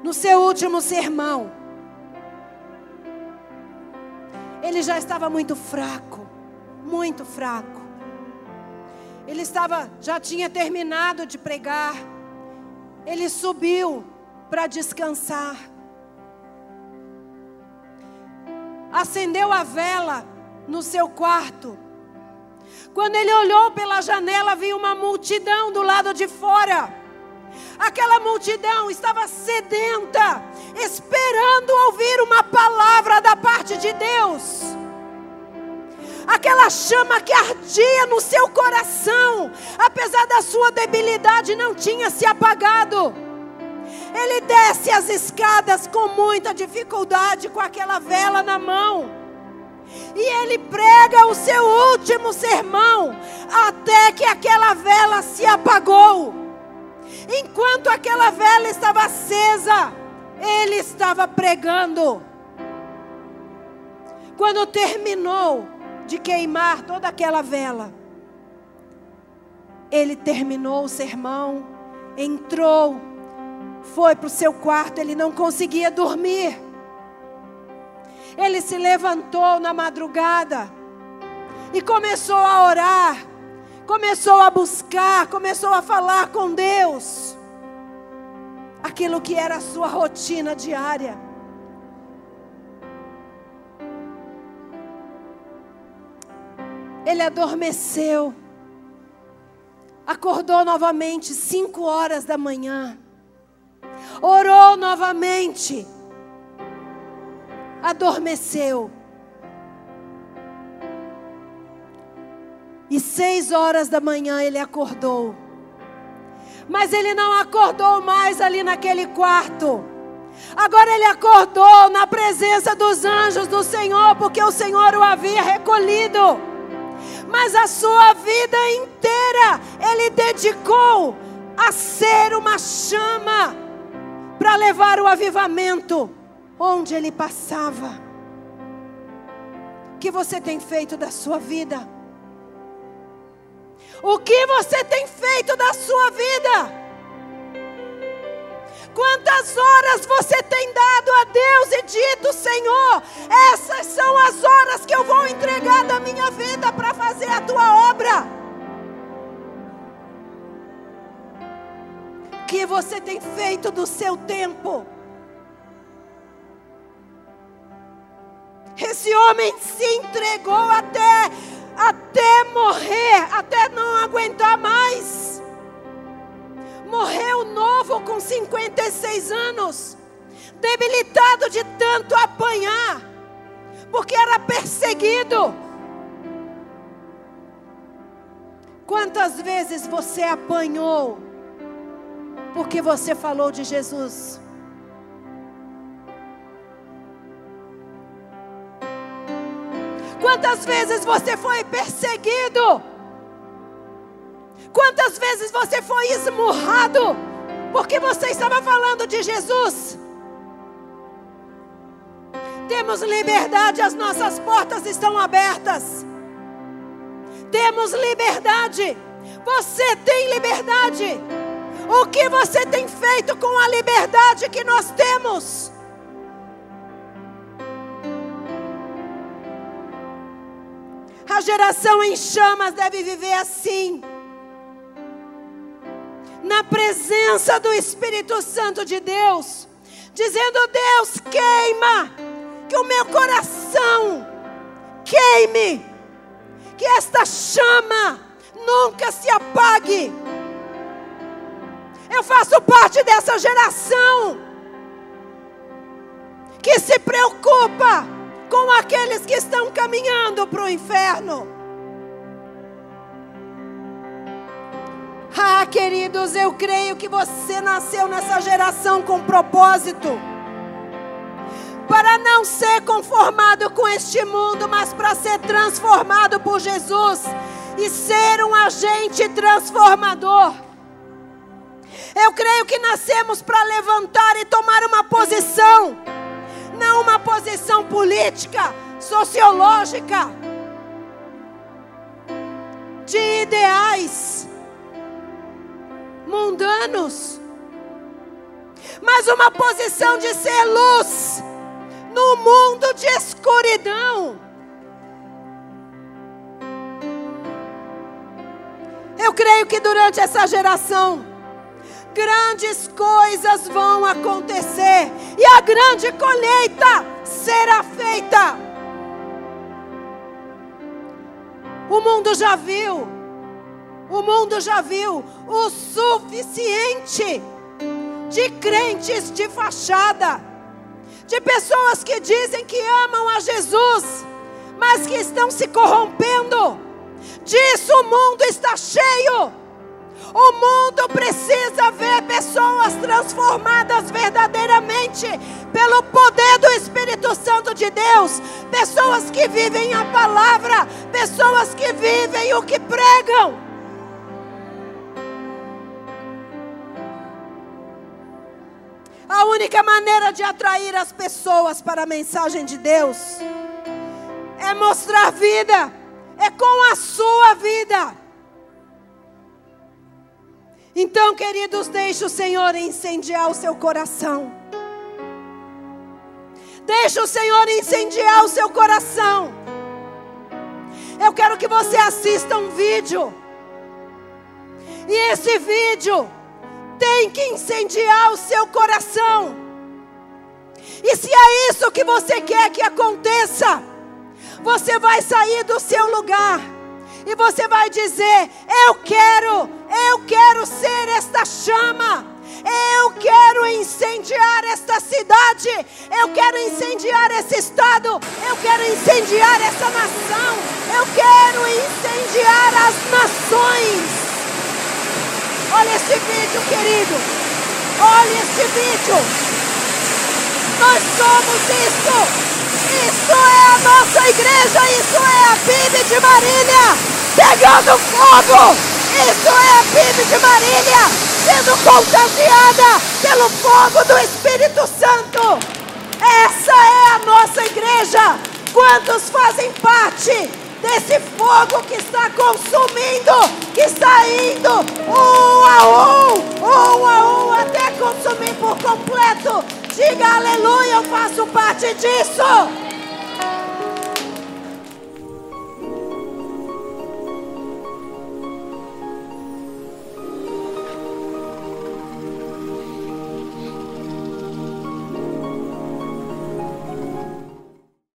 No seu último sermão, ele já estava muito fraco, muito fraco. Ele estava, já tinha terminado de pregar. Ele subiu para descansar. Acendeu a vela no seu quarto. Quando ele olhou pela janela, viu uma multidão do lado de fora. Aquela multidão estava sedenta, esperando ouvir uma palavra da parte de Deus. aquela chama que ardia no seu coração, apesar da sua debilidade, não tinha se apagado. Ele desce as escadas com muita dificuldade, com aquela vela na mão. E ele prega o seu último sermão, até que aquela vela se apagou. Enquanto aquela vela estava acesa, ele estava pregando. Quando terminou de queimar toda aquela vela, ele terminou o sermão, entrou, foi para o seu quarto, ele não conseguia dormir. Ele se levantou na madrugada e começou a orar, começou a buscar, começou a falar com Deus. Aquilo que era a sua rotina diária. Ele adormeceu. Acordou novamente, cinco horas da manhã. Orou novamente adormeceu. E seis horas da manhã ele acordou. Mas ele não acordou mais ali naquele quarto. Agora ele acordou na presença dos anjos do Senhor, porque o Senhor o havia recolhido. Mas a sua vida inteira ele dedicou a ser uma chama para levar o avivamento onde ele passava. O que você tem feito da sua vida? O que você tem feito da sua vida? Quantas horas você tem dado a Deus e dito, Senhor, essas são as horas que eu vou entregar da minha vida para fazer a tua obra? Que você tem feito do seu tempo? Esse homem se entregou até até morrer, até não aguentar mais. Morreu novo com 56 anos, debilitado de tanto apanhar, porque era perseguido. Quantas vezes você apanhou porque você falou de Jesus? Quantas vezes você foi perseguido? Quantas vezes você foi esmurrado? Porque você estava falando de Jesus. Temos liberdade, as nossas portas estão abertas. Temos liberdade. Você tem liberdade. O que você tem feito com a liberdade que nós temos? A geração em chamas deve viver assim. Na presença do Espírito Santo de Deus, dizendo: Deus, queima, que o meu coração queime, que esta chama nunca se apague. Eu faço parte dessa geração que se preocupa com aqueles que estão caminhando para o inferno. Ah, queridos, eu creio que você nasceu nessa geração com propósito. Para não ser conformado com este mundo, mas para ser transformado por Jesus e ser um agente transformador. Eu creio que nascemos para levantar e tomar uma posição. Não uma posição política, sociológica, de ideais. Mundanos, mas uma posição de ser luz. No mundo de escuridão. Eu creio que durante essa geração, grandes coisas vão acontecer e a grande colheita será feita. O mundo já viu, o mundo já viu o suficiente de crentes de fachada, de pessoas que dizem que amam a Jesus, mas que estão se corrompendo. Disso o mundo está cheio. O mundo precisa ver pessoas transformadas verdadeiramente pelo poder do Espírito Santo de Deus. Pessoas que vivem a palavra, pessoas que vivem o que pregam. A única maneira de atrair as pessoas para a mensagem de Deus é mostrar vida, é com a sua vida. Então, queridos, deixe o Senhor incendiar o seu coração. Deixe o Senhor incendiar o seu coração. Eu quero que você assista um vídeo. E esse vídeo tem que incendiar o seu coração. E se é isso que você quer que aconteça, você vai sair do seu lugar e você vai dizer: Eu quero, eu quero ser esta chama. Eu quero incendiar esta cidade. Eu quero incendiar esse estado. Eu quero incendiar essa nação. Eu quero incendiar as nações. Olha esse vídeo, querido. Olha esse vídeo. Nós somos isso. Isso é a nossa igreja. Isso é a PIB de Marília pegando fogo. Isso é a PIB de Marília sendo contagiada pelo fogo do Espírito Santo. Essa é a nossa igreja. Quantos fazem parte desse fogo que está consumindo, que está indo um a um, um a um, até consumir por completo? Diga aleluia, eu faço parte disso.